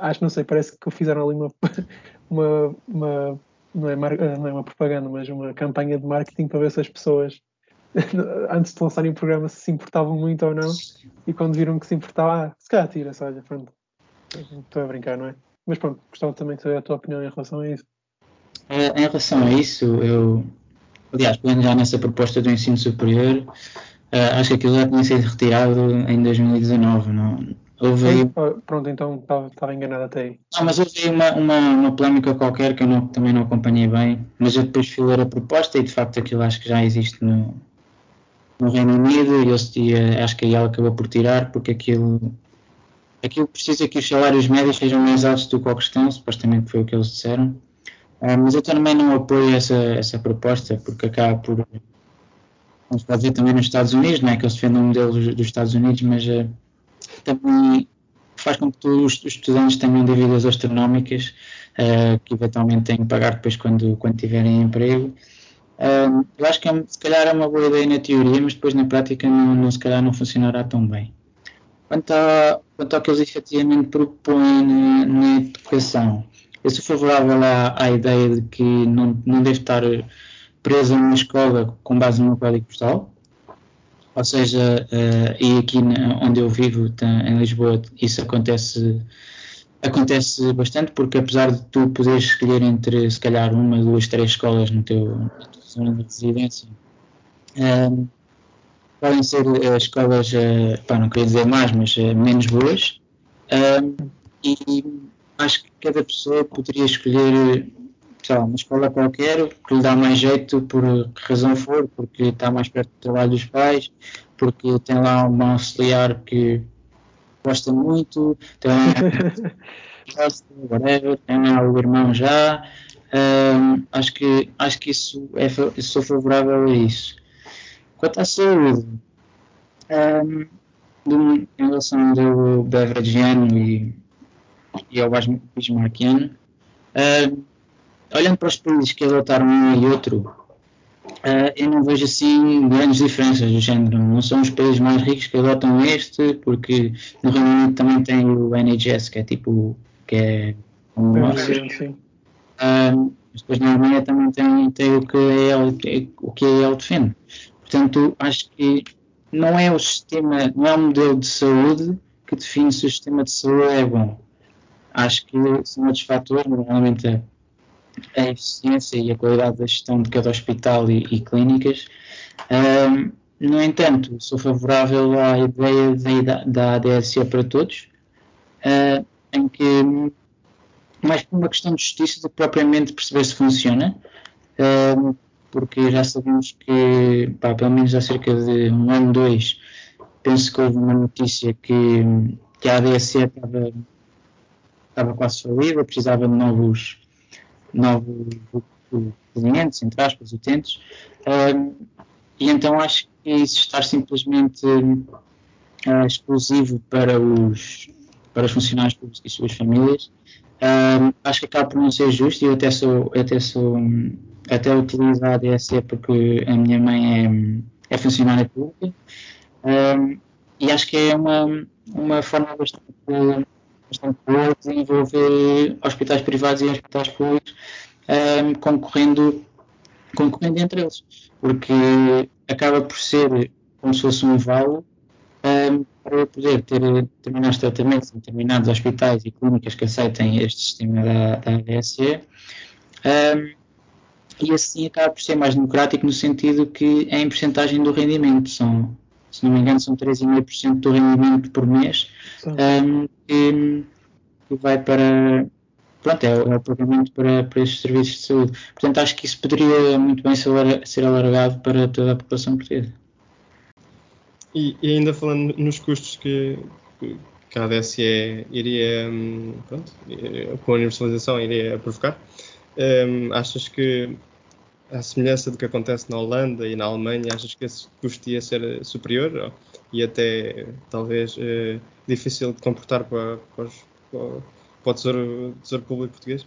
acho, não sei, parece que fizeram ali uma, uma, uma não é, não é uma propaganda, mas uma campanha de marketing para ver se as pessoas, antes de lançarem o programa, se se importavam muito ou não. E quando viram que se importava, ah, se calhar tira-se, olha, pronto. Estou a brincar, não é? Mas pronto, gostava também de saber a tua opinião em relação a isso. É, em relação a isso, eu, aliás, pegando já nessa proposta do ensino superior, uh, acho que aquilo já tinha sido retirado em 2019, não, Houve aí... Pronto, então estava enganado até aí. Não, mas houve uma, uma, uma polémica qualquer que eu não, também não acompanhei bem, mas eu depois fui ler a proposta e de facto aquilo acho que já existe no, no Reino Unido e, eu, acho que aí ela acabou por tirar porque aquilo, aquilo precisa que os salários médios sejam mais altos do que o que estão, supostamente foi o que eles disseram. Uh, mas eu também não apoio essa, essa proposta porque acaba por. Não se pode ver também nos Estados Unidos, não é que eles defendem o modelo dos, dos Estados Unidos, mas. Também faz com que os, estudantes tenham dívidas astronómicas uh, que eventualmente têm que pagar depois quando, quando tiverem emprego. Uh, eu acho que é, se calhar é uma boa ideia na teoria, mas depois na prática não, não se calhar não funcionará tão bem. Quanto, a, quanto ao que eles efetivamente propõem na, na educação, eu sou favorável à, à, ideia de que não, não deve estar presa numa escola com base no código postal, ou seja, uh, e aqui onde eu vivo, em Lisboa, isso acontece acontece bastante porque apesar de tu poderes escolher entre se calhar uma, duas, três escolas no teu, na tua zona de residência, um, ehm, podem ser uh, escolas, uh, pá, não queria dizer mais, mas menos boas. Um, ehm, e acho que cada pessoa poderia escolher sei lá, uma escola qualquer que lhe dá mais jeito por que razão for, porque está mais perto do trabalho dos pais, porque tem lá uma auxiliar que gosta muito, tem lá, whatever, tem lá o irmão já. Um, acho que acho que isso é sou favorável a isso. Quanto à saúde, um, do, em relação ao beveragiano e, e ao bismarckiano, um, olhando para os países que adotaram um e outro, uh, eu não vejo assim grandes diferenças do género. Não são os países mais ricos que adotam este, porque no Reino Unido também tem o NHS, que é tipo. que é um uh, depois na Alemanha também tem, tem o que é o que é defende. Portanto, acho que não é o sistema, não é o modelo de saúde que define se o sistema de saúde é bom. Acho que são outros fatores, normalmente é a eficiência e a qualidade da gestão de cada hospital e, e clínicas. Um, no entanto, sou favorável à ideia de, da ADSE para todos, uh, em que, mais por uma questão de justiça do que propriamente perceber se funciona, porque já sabemos que, pá, pelo menos há cerca de um ano, dois, penso que houve uma notícia que, que a ADSE estava, estava quase falida, precisava de novos novos clientes, entre aspas, utentes, um, e então acho que isso estar simplesmente uh, exclusivo para os, para os funcionários públicos e suas famílias, um, acho que acaba por não ser justo e eu até sou, até sou, até utilizo a ADSE porque a minha mãe é, é funcionária pública. E acho que é uma, uma forma bastante bastante boa de desenvolver hospitais privados e hospitais públicos um, concorrendo, concorrendo entre eles, porque acaba por ser como se fosse um vale um, para poder ter determinados tratamentos em determinados hospitais e clínicas que aceitem este sistema da, da. Um, e assim acaba por ser mais democrático no sentido que é em porcentagem do rendimento. São, se não me engano, são 3,5% do rendimento por mês um, que, que, vai para. Pronto, é, é o pagamento para, para estes serviços de saúde. Portanto, acho que isso poderia muito bem ser, alargado para toda a população portuguesa. E, e, ainda falando nos custos que, que a ADSE iria, hum, pronto, com a universalização, iria provocar, um, achas que à semelhança do que acontece na Holanda e na Alemanha, achas que esse custo ia ser superior e até talvez eh, difícil de comportar para, para, para o tesouro, tesouro, Público Português?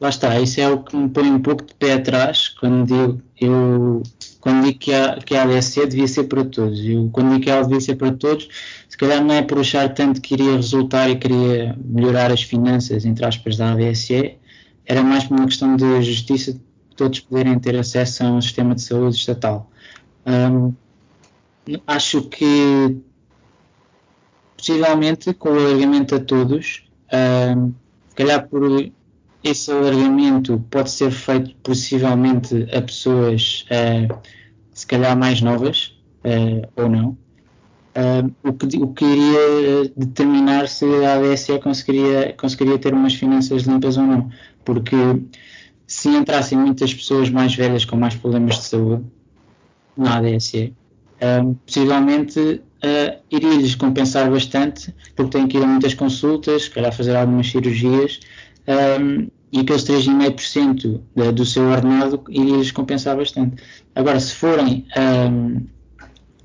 Lá está, isso é o que me põe um pouco de pé atrás quando digo, eu, quando digo que, a, que a ADSC devia ser para todos. Eu, quando digo que ela devia ser para todos, se calhar não é por achar tanto que iria resultar e queria melhorar as finanças, entre aspas, da ADSE, era mais por uma questão de justiça todos poderem ter acesso a um sistema de saúde estatal. Um, acho que possivelmente com o alargamento a todos, um, se calhar por esse alargamento pode ser feito possivelmente a pessoas uh, se calhar mais novas uh, ou não. Uh, o, que, o que iria determinar se a ADSE conseguiria, conseguiria ter umas finanças limpas ou não. Porque se entrassem muitas pessoas mais velhas com mais problemas de saúde na ADSE, uh, possivelmente uh, iria-lhes compensar bastante, porque têm que ir a muitas consultas, se calhar fazer algumas cirurgias, um, e aqueles 3,5% do seu ordenado iria-lhes compensar bastante. Agora, se forem um,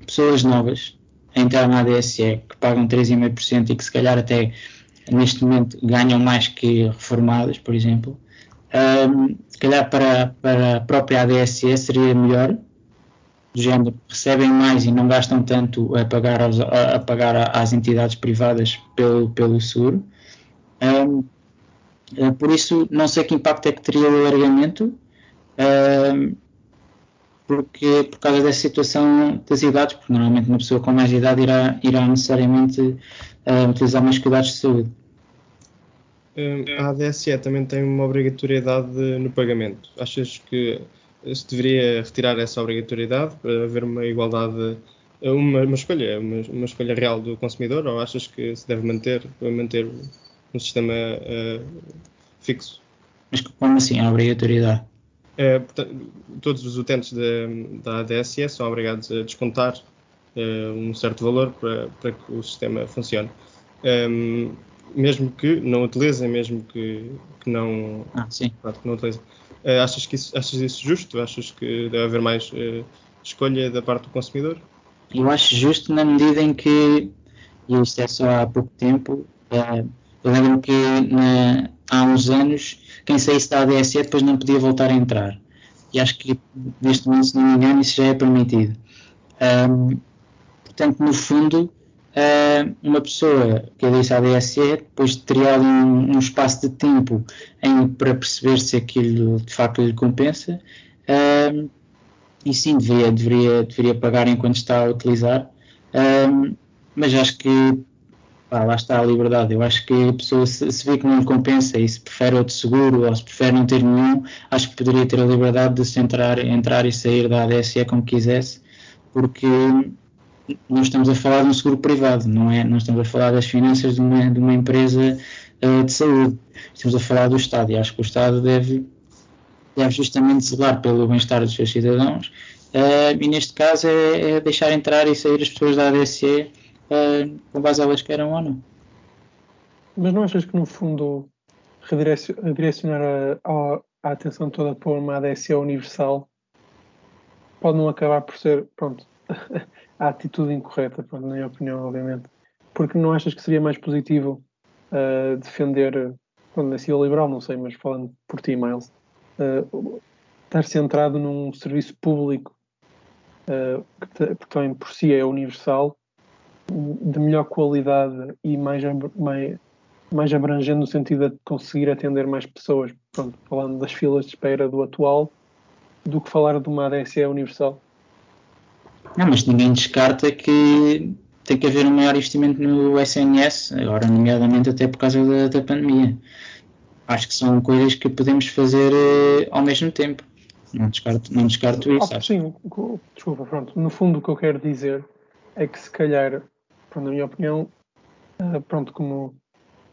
pessoas novas a entrar na ADSE que pagam 3,5% e que se calhar até neste momento ganham mais que reformadas, por exemplo, um, se calhar para, para a própria ADSE seria melhor, do género, recebem mais e não gastam tanto a pagar, aos, a, a pagar às entidades privadas pelo, pelo seguro. Um, eh, por isso, não sei que impacto é que teria o alargamento, uh, porque, por causa dessa situação das idades, porque normalmente uma pessoa com mais idade irá, irá necessariamente uh, utilizar mais cuidados de saúde. A ADSE também tem uma obrigatoriedade no pagamento. Achas que se deveria retirar essa obrigatoriedade para haver uma igualdade, uma, uma escolha, uma, uma, escolha real do consumidor, ou achas que se deve manter, manter um sistema uh, fixo. Mas como assim, a obrigatoriedade? É, portanto, todos os utentes da ADSE são obrigados a descontar uh, um certo valor para, para, que o sistema funcione. Um, mesmo que não utilizem, mesmo que, que não, ah, que não utilizem. Uh, achas, que isso, achas isso justo? Achas que deve haver mais uh, escolha da parte do consumidor? Eu acho justo na medida em que, e isto é só há pouco tempo, uh, eu lembro que na, há uns anos quem saísse da ADSE depois não podia voltar a entrar. E acho que neste momento, se não me engano, isso já é permitido. Um, portanto, no fundo, uh, uma pessoa que adesse à ADSE depois teria ali um, um espaço de tempo em, para perceber se aquilo de facto lhe compensa. Um, e sim, deveria, deveria, deveria pagar enquanto está a utilizar. Um, mas acho que pá, lá está a liberdade. Eu acho que a pessoa se, se vê que não lhe compensa e se prefere outro seguro ou se prefere não ter nenhum, acho que poderia ter a liberdade de se entrar, entrar e sair da ADSE como quisesse, porque não estamos a falar de um seguro privado, não é? Não estamos a falar das finanças de uma, de uma empresa uh, de saúde. Estamos a falar do Estado e acho que o Estado deve, deve justamente zelar pelo bem-estar dos seus cidadãos uh, e neste caso é, é, deixar entrar e sair as pessoas da ADSE uh, com base elas queiram ou não. Mas não achas que no fundo redirecionar a, a, atenção toda para uma ADSE universal pode não acabar por ser, pronto, a atitude incorreta, na minha opinião, obviamente. Porque não achas que seria mais positivo uh, defender, quando na CIO liberal, não sei, mas falando por ti, Miles, uh, estar centrado num serviço público uh, que, que também por si é universal de melhor qualidade e mais, mais, mais abrangente no sentido de conseguir atender mais pessoas, pronto, falando das filas de espera do atual, do que falar de uma ADSE universal. Não, mas ninguém descarta que tem que haver um maior investimento no SNS, agora nomeadamente até por causa da, da pandemia. Acho que são coisas que podemos fazer uh, ao mesmo tempo. Não descarto, não descarto isso. Oh, sim, desculpa, pronto. No fundo o que eu quero dizer é que se calhar pronto, na minha opinião, uh, pronto, como,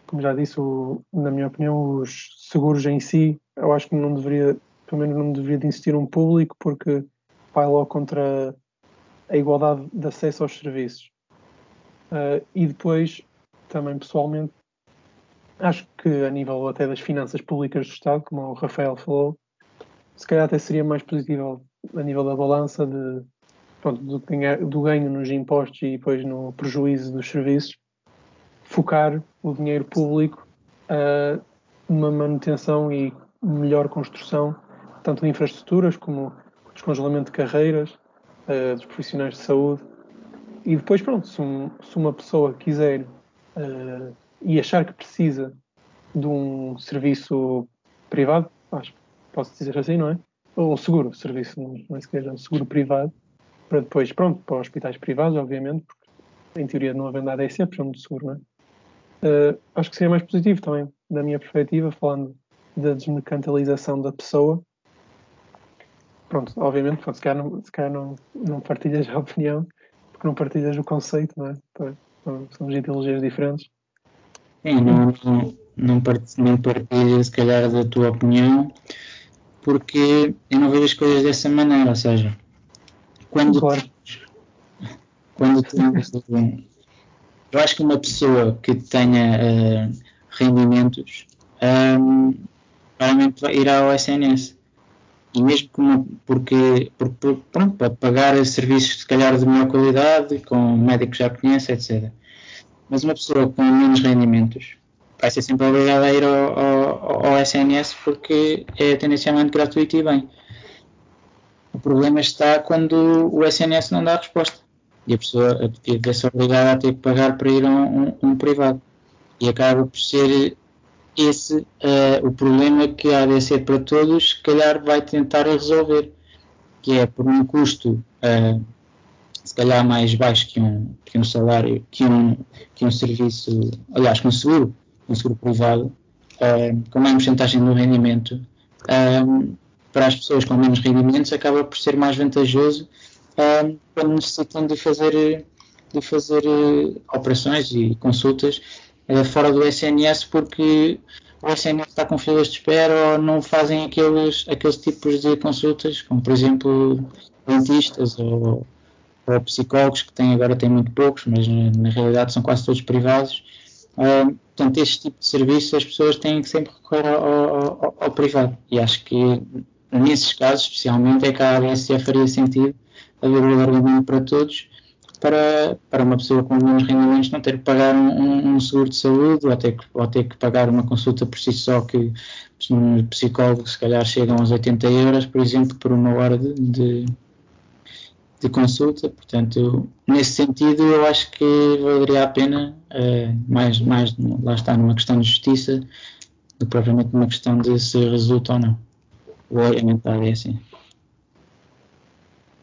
como já disse, o, na minha opinião, os seguros em si, eu acho que não deveria, pelo menos não deveria de existir um público porque vai logo contra a igualdade de acesso aos serviços. Uh, e depois, também pessoalmente, acho que a nível até das finanças públicas do Estado, como o Rafael falou, se calhar até seria mais positivo a nível da balança de pronto, do, do ganho nos impostos e depois no prejuízo dos serviços, focar o dinheiro público uh, numa manutenção e melhor construção, tanto de infraestruturas como descongelamento de carreiras uh, dos profissionais de saúde. E depois, pronto, se, um, se uma pessoa quiser uh, e achar que precisa de um serviço privado, acho posso dizer assim, não é? Ou seguro, serviço, não é sequer, é um seguro privado, para depois, pronto, para hospitais privados, obviamente, porque em teoria não havendo ADC, precisam de seguro, não é? Uh, acho que seria mais positivo também, da minha perspectiva, falando da desmercantilização da pessoa. Pronto, obviamente, se calhar, não, se calhar não, não partilhas a opinião, porque não partilhas o conceito, não é? Então, são ideologias diferentes. Sim, não, não, não, partilho, se calhar, da tua opinião, porque eu não vejo as coisas dessa maneira, ou seja, quando, claro. quando temos, eu acho que uma pessoa que tenha uh, rendimentos um, claramente irá ao SNS e mesmo como, porque, porque pronto, para pagar serviços se calhar de melhor qualidade, com um médico que já conhece, etc. Mas uma pessoa com menos rendimentos vai ser sempre obrigada a ir ao, ao, ao SNS porque é tendencialmente gratuito e bem. O problema está quando o SNS não dá resposta e a pessoa vê-se obrigada a ter que pagar para ir a um, um, um privado. E acaba por ser esse uh, o problema que a ADC para todos, se calhar, vai tentar resolver, que é por um custo uh, se calhar mais baixo que um, que um salário, que um, que um serviço, aliás, que um seguro, um seguro privado, uh, com mais porcentagem do rendimento, para as pessoas com menos rendimentos acaba por ser mais vantajoso quando necessitam de fazer, de fazer operações e consultas é fora do SNS porque o SNS está com filas de espera ou não fazem aqueles, aqueles tipos de consultas, como por exemplo dentistas ou, ou psicólogos, que agora têm muito poucos, mas na, realidade são quase todos privados. Uh, portanto, este tipo de serviço as pessoas têm que sempre recorrer ao, ao, ao, privado. E acho que nesses casos, especialmente, é que a ABSE faria sentido haver o argumento para todos para, para uma pessoa com menos rendimentos não ter que pagar um, um, seguro de saúde ou ter, que, ou ter que pagar uma consulta por si só que um psicólogo se calhar chegam aos 80 euros, por exemplo, por uma hora de, de, de consulta. Portanto, nesse sentido, eu acho que valeria a pena, uh, mais, mais lá está, numa questão de justiça, do que propriamente numa questão de se resulta ou não. O orientar é assim.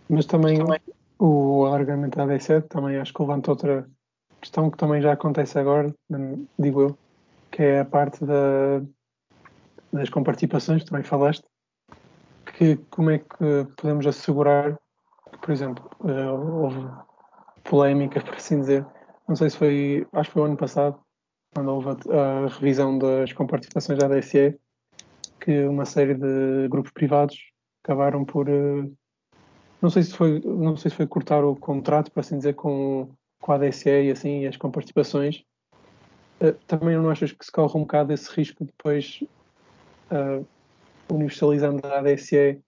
Mas também, também o alargamento da ADC também acho que levanta outra questão que também já acontece agora, digo eu, que é a parte da, das comparticipações, também falaste, que como é que podemos assegurar, por exemplo, eh, houve polémica, por assim dizer, não sei se foi, acho que foi o ano passado, quando houve a, a revisão das comparticipações da ADSE, que uma série de grupos privados acabaram por uh, não sei se foi, não sei se foi cortar o contrato, para assim dizer, com, com a ADSE e assim, as comparticipações. Uh, também não achas que se corre um bocado esse risco depois, uh, universalizando a ADSE,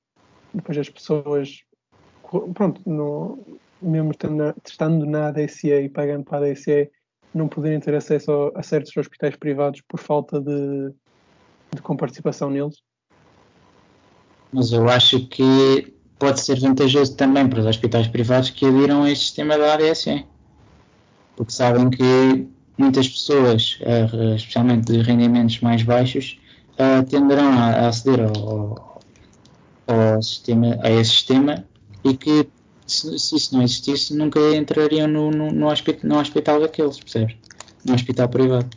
depois as pessoas, pronto, no, mesmo estando na ADSE e pagando para a ADSE, não poderem ter acesso a, a certos hospitais privados por falta de, de comparticipação neles? Mas eu acho que pode ser vantajoso também para os hospitais privados que adiram a este sistema da ADSE, porque sabem que muitas pessoas, eh, especialmente de rendimentos mais baixos, eh, tenderão a aceder ao, ao sistema, a esse sistema e que se, se isso não existisse nunca entrariam no, no, no, hospital, no hospital daqueles, percebes? No hospital privado.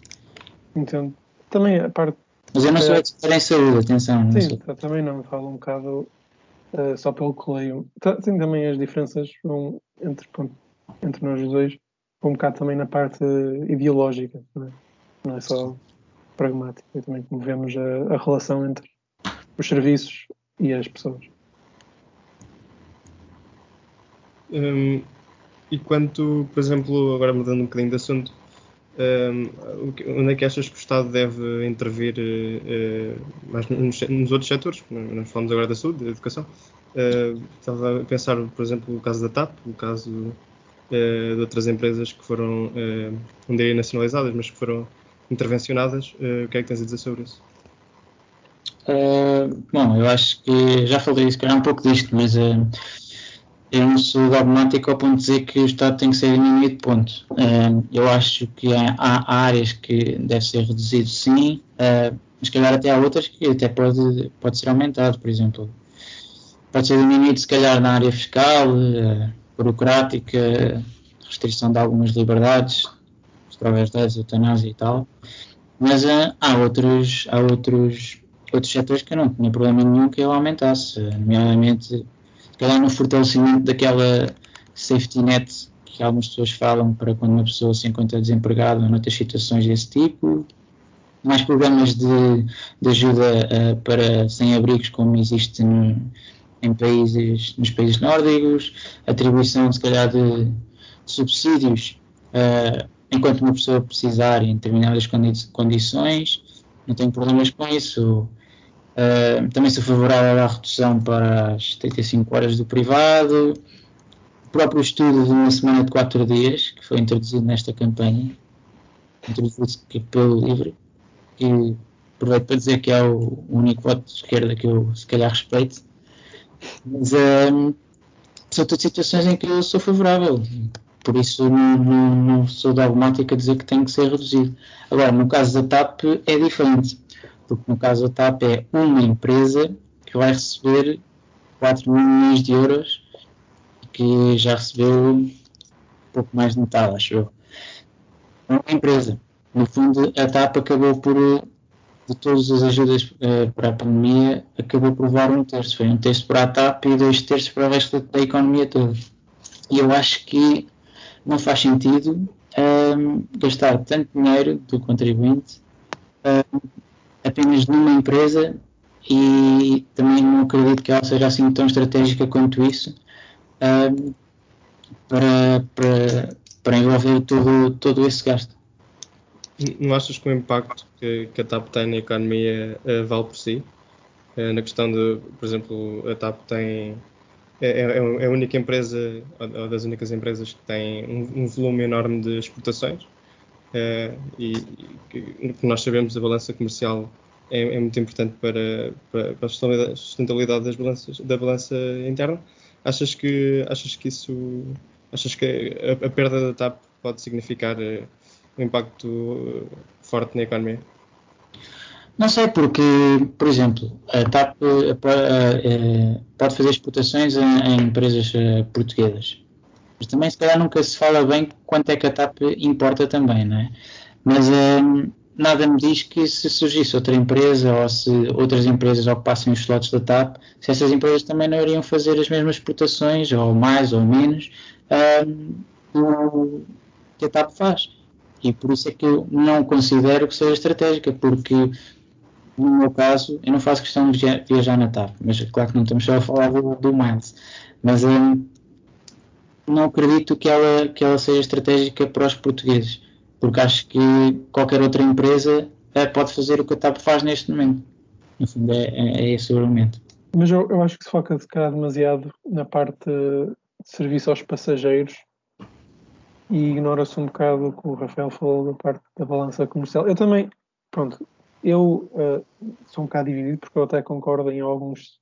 Entendo. Também a parte. Mas eu não sou expert em saúde, atenção. Sim, não também não, falo um bocado uh, só pelo que leio. Tem também as diferenças vão entre, entre nós dois, um bocado também na parte ideológica, não é, não é só pragmática, é também como vemos a, a relação entre os serviços e as pessoas. Um, e quanto, por exemplo, agora mudando um bocadinho de assunto, um, onde é que achas que o Estado deve intervir uh, mais nos, nos, outros setores? Nós falamos agora da saúde, da educação. Uh, estava a pensar, por exemplo, o caso da TAP, o caso uh, de outras empresas que foram, uh, não diria nacionalizadas, mas que foram intervencionadas. o que é que tens a dizer sobre isso? bom, eu acho que já falei isso, calhar um pouco disto, mas eu sou dogmático ao ponto de dizer que o Estado tem que ser diminuído, ponto. eu acho que há, áreas que deve ser reduzido sim, uh, Mas calhar até há outras que até pode, pode ser aumentado, por exemplo. Pode ser diminuído se calhar na área fiscal, uh, burocrática, restrição de algumas liberdades, através da eutanásia e tal. Mas uh, há outros, há outros, outros setores que eu não tinha problema nenhum que eu aumentasse, nomeadamente calhar no fortalecimento daquela safety net que algumas pessoas falam para quando uma pessoa se encontra desempregada ou noutras situações desse tipo, mais programas de, de ajuda uh, para sem-abrigos, como existe no, em países, nos países nórdicos, atribuição, se calhar, de, de subsídios uh, enquanto uma pessoa precisar em determinadas condi condições, não tenho problemas com isso. Uh, também sou favorável à redução para as 35 horas do privado. O próprio estudo de uma semana de 4 dias, que foi introduzido nesta campanha, introduzido pelo LIVRE, que aproveito para dizer que é o único voto de esquerda que eu se calhar respeito. Mas um, são todas situações em que eu sou favorável. Por isso não, não, não, sou dogmático a dizer que tem que ser reduzido. Agora, no caso da TAP é diferente, porque no caso da TAP é uma empresa que vai receber 4 milhões de euros, que já recebeu um pouco mais de metade, acho eu. É uma empresa no fundo, a TAP acabou por, de todas as ajudas uh, para a pandemia, acabou por levar um terço. Foi um terço para a TAP e dois terços para o resto da economia toda. E eu acho que não faz sentido um, ehm, gastar tanto dinheiro do contribuinte um, apenas numa empresa e também não acredito que ela seja assim tão estratégica quanto isso ehm, para, para, para envolver todo, todo esse gasto. Não achas que o impacto que, que a TAP tem na economia uh, vale por si? Uh, na questão de, por exemplo, a TAP tem é, é, é, é a única empresa, ou das únicas empresas que tem um, um volume enorme de exportações uh, e, que nós sabemos a balança comercial é, é muito importante para, para, para, a sustentabilidade das balanças, da balança interna. Achas que, achas que isso, achas que a, a perda da TAP pode significar um impacto forte na economia? Não sei, porque, por exemplo, a TAP eh, pode fazer exportações em, empresas eh, portuguesas. Mas também, se calhar, nunca se fala bem quanto é que a TAP importa também, não é? Mas nada me diz que se surgisse outra empresa ou se outras empresas ocupassem os slots da TAP, se essas empresas também não iriam fazer as mesmas exportações, ou mais ou menos, do que a TAP faz. E por isso é que eu não considero que seja estratégica, porque no meu caso eu não faço questão de viajar na TAP, mas claro que não estamos só a falar do, do Miles, mas um, não acredito que ela, que ela seja estratégica para os portugueses, porque acho que qualquer outra empresa é, pode fazer o que a TAP faz neste momento. No fundo, é, é, é esse o argumento. Mas eu, eu acho que se foca demasiado na parte de serviço aos passageiros e ignora-se um bocado o que o Rafael falou da parte da balança comercial. Eu também, pronto, eu uh, sou um bocado dividido porque eu até concordo em alguns,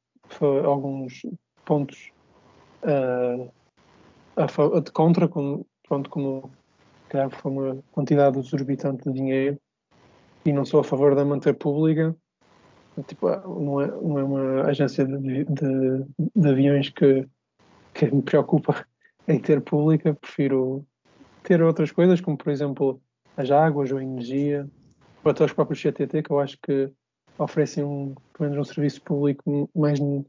alguns pontos uh, a, de contra, como, pronto, como claro, foi uma quantidade exorbitante de dinheiro e não sou a favor da manter pública. Tipo, não, é, não é uma agência de, de, de aviões que, que me preocupa em ter pública, prefiro ter outras coisas, como por exemplo as águas ou a energia, ou até os próprios CTT, que eu acho que oferecem um, pelo menos um serviço público mais uh,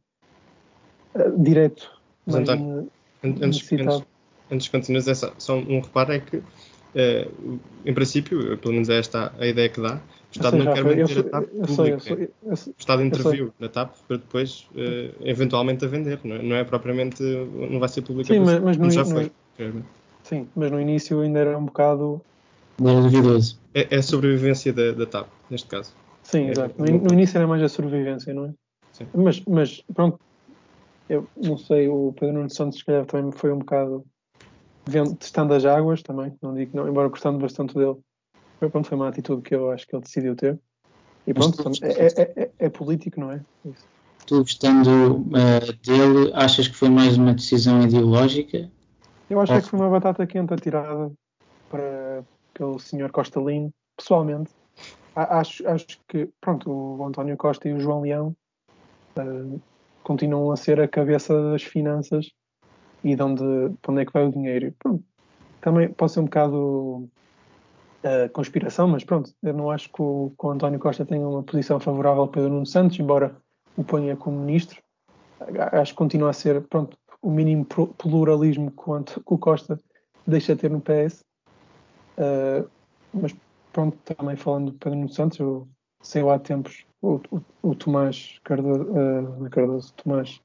direto, mais António, antes, antes, antes de continuar, só um reparo é que, uh, em princípio, pelo menos é esta a ideia que dá, o Estado sei, não quer manter a TAP pública. o Estado interviu na TAP para depois, uh, eventualmente, a vender. Não é, não é, propriamente, não vai ser pública, Sim, mas, mas no, já foi. No, Sim, mas no início ainda era um bocado. Era duvidoso. É, é a sobrevivência da, da TAP, neste caso. Sim, é, exato. No, no, início era mais a sobrevivência, não é? Sim. Mas, mas pronto, eu não sei, o Pedro Nuno Santos, se calhar, também foi um bocado vendo, testando as águas também, não digo não, embora gostando bastante dele. Foi, pronto, foi uma atitude que eu acho que ele decidiu ter. E pronto, é, é, é, é, político, não é? Isso. Tu gostando uh, dele, achas que foi mais uma decisão ideológica eu acho é que foi uma batata quente atirada para, pelo Sr. Costa Lino, pessoalmente. acho, acho que, pronto, o António Costa e o João Leão uh, continuam a ser a cabeça das finanças e de onde, de onde é que vai o dinheiro. Pronto, também pode ser um bocado uh, conspiração, mas pronto, eu não acho que o, que o, António Costa tenha uma posição favorável ao Pedro Nuno Santos, embora o ponha como ministro. Acho que continua a ser, pronto, o mínimo pluralismo que o, Costa deixa ter no PS. Uh, mas pronto, também falando do Pedro Nuno Santos, eu lá há tempos o, o, o Tomás Cardoso, uh, Cardoso, Tomás,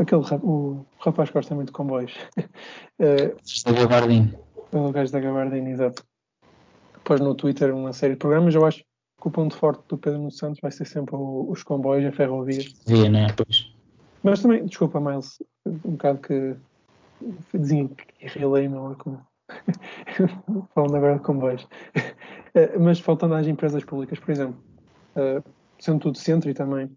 aquele o rapaz que gosta muito de comboios. da Gabardine. O gajo da Gabardine, exato. Depois no Twitter uma série de programas, eu acho que o ponto forte do Pedro Nuno Santos vai ser sempre o, os comboios, a ferrovia. Via, né? Pois. Mas também, desculpa, Miles, um bocado que dizia que relei, não é como falando agora de comboios. Eh, mas faltando às empresas públicas, por exemplo, uh, sendo tudo centro e também.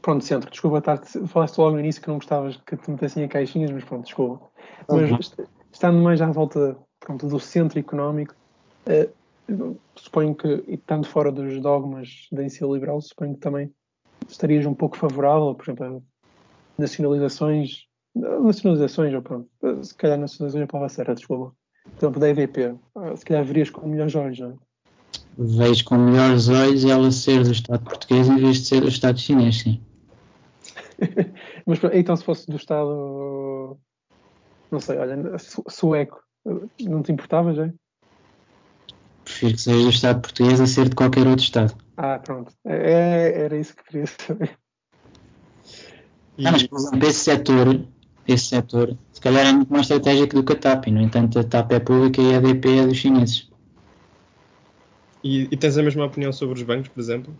Pronto, centro, desculpa, estar, falaste logo no início que não gostavas que te metessem em caixinhas, mas pronto, desculpa. Mas uhum. estando mais à volta pronto, do centro económico, uh, suponho que, e estando fora dos dogmas da ensino liberal, suponho que também estarias um pouco favorável, por exemplo, a nacionalizações nacionalizações, ou pronto, se calhar nacionalizações é a palavra certa, desculpa. Por exemplo, da ah, se calhar verias com melhores olhos, não é? Vejo com melhores olhos ela ser do Estado português em vez de ser do Estado chinês, sim. Mas então se fosse do Estado, não sei, olha, sueco, não te importava já? Prefiro que seja do Estado português a ser de qualquer outro Estado. Ah, pronto. É, é era isso que queria saber. E... Ah, mas, por exemplo, esse setor esse setor, se calhar é muito mais estratégico do que a TAP, e, no entanto a TAP é pública e a ADP é dos chineses. E, e, tens a mesma opinião sobre os bancos, por exemplo?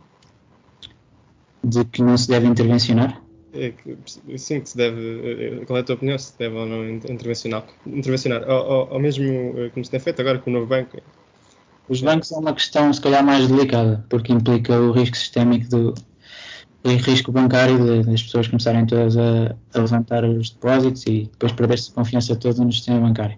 De que não se deve intervencionar? É que, sim, que se deve. Eh, qual é a tua opinião? Se deve ou não intervencionar? intervencionar ou, ou, mesmo eh, como se tem feito agora com o novo banco? Os bancos é uma questão, se calhar, mais delicada, porque implica o risco sistémico do, em risco bancário das pessoas começarem todas a, a levantar os depósitos e depois perder-se a confiança toda no sistema bancário.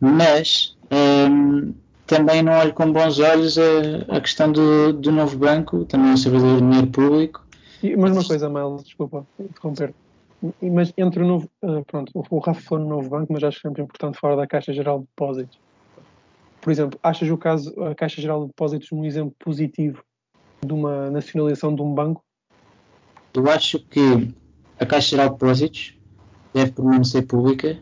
Mas hum, também não olho com bons olhos a, a questão do, do, novo banco, também é um servidor de dinheiro público. Mas uma coisa, Mel, desculpa interromper. Mas entre o novo, uh, pronto, o Rafa falou no novo banco, mas acho que é sempre importante falar da Caixa Geral de Depósitos. Por exemplo, achas o caso, a Caixa Geral de Depósitos um exemplo positivo de uma nacionalização de um banco eu acho que a Caixa Geral de Depósitos deve permanecer pública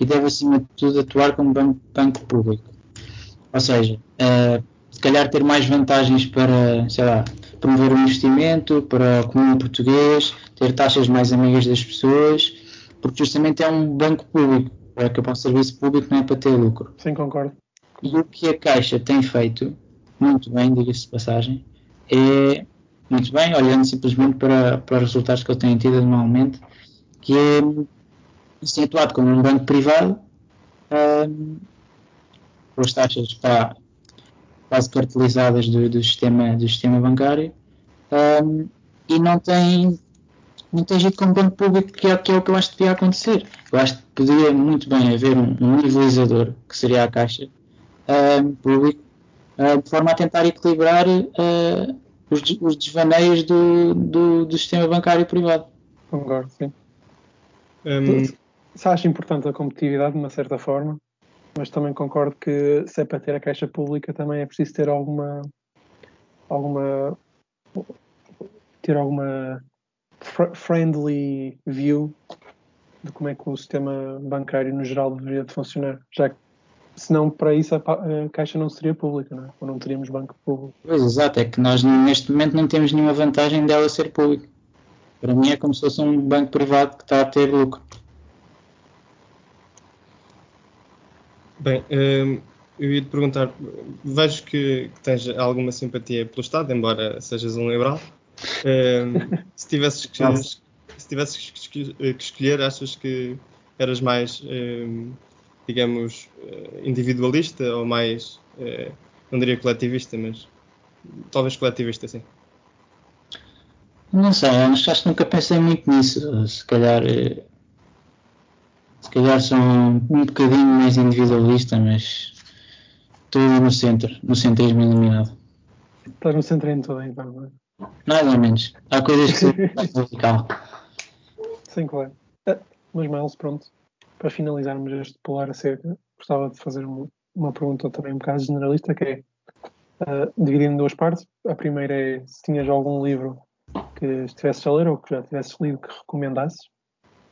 e deve, acima de tudo, atuar como banco, banco público. Ou seja, uh, se calhar ter mais vantagens para, sei lá, promover o investimento, para o comum português, ter taxas mais amigas das pessoas, porque justamente é um banco público, é que para o serviço público, não é para ter lucro. Sim, concordo. E o que a Caixa tem feito, muito bem, diga-se de passagem, é muito bem, olhando simplesmente para, para os resultados que ele tem tido anualmente, que é assim, atuado como um banco privado, um, com as taxas pá, quase cartelizadas do, do, sistema, do sistema bancário, um, e não tem, não tem jeito como banco público, que é, que é o que eu acho que devia acontecer. Eu acho que poderia muito bem haver um, um nivelizador, que seria a Caixa, um, público, uh, de forma a tentar equilibrar. Uh, os, os desvaneios do, do, do, sistema bancário privado. Concordo, sim. Um... Se acha importante a competitividade, de uma certa forma, mas também concordo que se é para ter a caixa pública também é preciso ter alguma alguma ter alguma friendly view de como é que o sistema bancário no geral deveria de funcionar, já que senão para isso a, a, Caixa não seria pública, não é? ou não teríamos banco público. Pois, exato, é que nós neste momento não temos nenhuma vantagem dela ser pública. Para mim é como se fosse um banco privado que está a ter lucro. Bem, hum, eu ia te perguntar, vejo que, que tens alguma simpatia pelo Estado, embora sejas um liberal. Hum, se tivesses que, se tivesses que, escolher, achas que eras mais hum, digamos, eh, individualista ou mais, eh, não diria coletivista, mas talvez coletivista, sim. Não sei, acho que nunca pensei muito nisso. Se calhar, eh, se calhar sou um bocadinho mais individualista, mas estou no centro, no centrismo iluminado. Estás no centro em tudo, então, não é? Mais ou menos. Há coisas que são mais radical. Sim, claro. Mas, Miles, pronto, para finalizarmos este polar a gostava de fazer uma, uma pergunta também um bocado generalista, que é, uh, dividindo em duas partes. A primeira é se tinhas algum livro que estivesses a ler ou que já tivesses lido que recomendasses.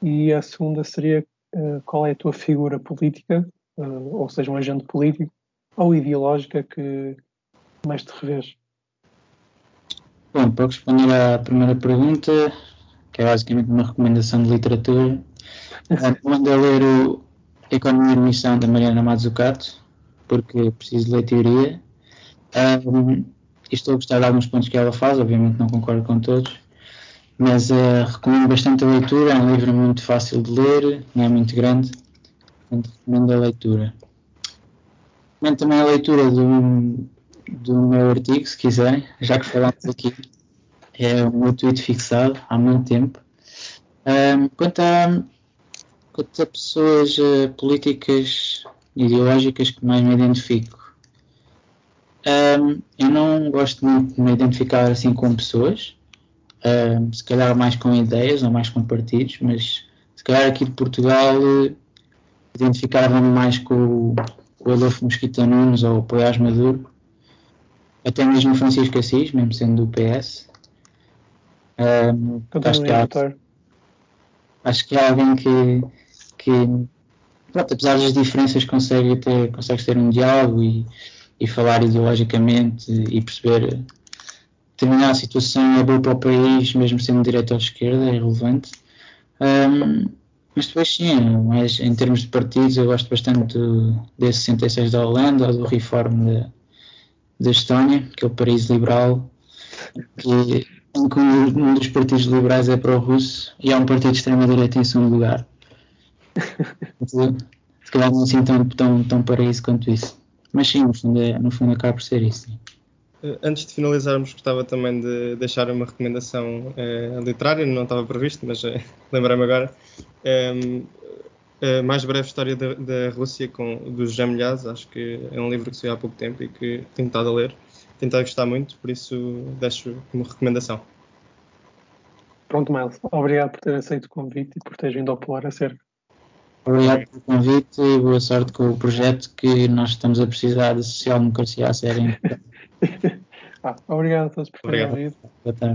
E a segunda seria uh, qual é a tua figura política, uh, ou seja, um agente político, ou ideológica que mais te revês? Bom, para responder à primeira pergunta, que é basicamente uma recomendação de literatura, recomendo a ler o Economia de Missão da Mariana Mazzucato, porque preciso de ler teoria. Um, estou a gostar de alguns pontos que ela faz, obviamente não concordo com todos, mas uh, recomendo bastante a leitura. É um livro muito fácil de ler, não é muito grande, portanto, recomendo a leitura. Recomendo também a leitura do, do meu artigo, se quiserem, já que falámos aqui. É o meu tweet fixado há muito tempo. Um, quanto, a, quanto a pessoas uh, políticas ideológicas que mais me identifico, um, eu não gosto muito de me identificar assim com pessoas, um, se calhar mais com ideias ou mais com partidos, mas se calhar aqui de Portugal uh, identificava-me mais com o, o Adolfo Mosquita Nunes ou o Poiás Maduro até mesmo Francisco Assis, mesmo sendo do PS. Um, acho, que há, acho que é alguém que, que pronto, apesar das diferenças, consegue ter, consegue ter um diálogo e, e falar ideologicamente e perceber determinada situação é boa para o país, mesmo sendo direita ou esquerda, é relevante. Um, mas depois sim, mas em termos de partidos eu gosto bastante do, desse 66 da Holanda, do Reform da Estónia, que é o País Liberal, que, em que um dos partidos liberais é pró-russo e há um partido de extrema-direita em segundo lugar. Se calhar não assim tão, tão, tão paraíso quanto isso. Mas sim, no fundo, é, no fundo acaba por ser isso. Eh, antes de finalizarmos, gostava também de deixar uma recomendação eh, literária, não estava previsto, mas eh, lembrei-me agora. Eh, a mais breve história da, da Rússia com, dos Jamilhas, acho que é um livro que saiu há pouco tempo e que tenho estado a ler. Tenho estado a gostar muito, por isso deixo como recomendação. Pronto, Miles. Obrigado por ter aceito o convite e por teres vindo ao Polar a Cerca. Obrigado pelo convite e boa sorte com o projeto que nós estamos a precisar de social-democracia a sério. ah, obrigado a todos por terem vindo. Boa tarde.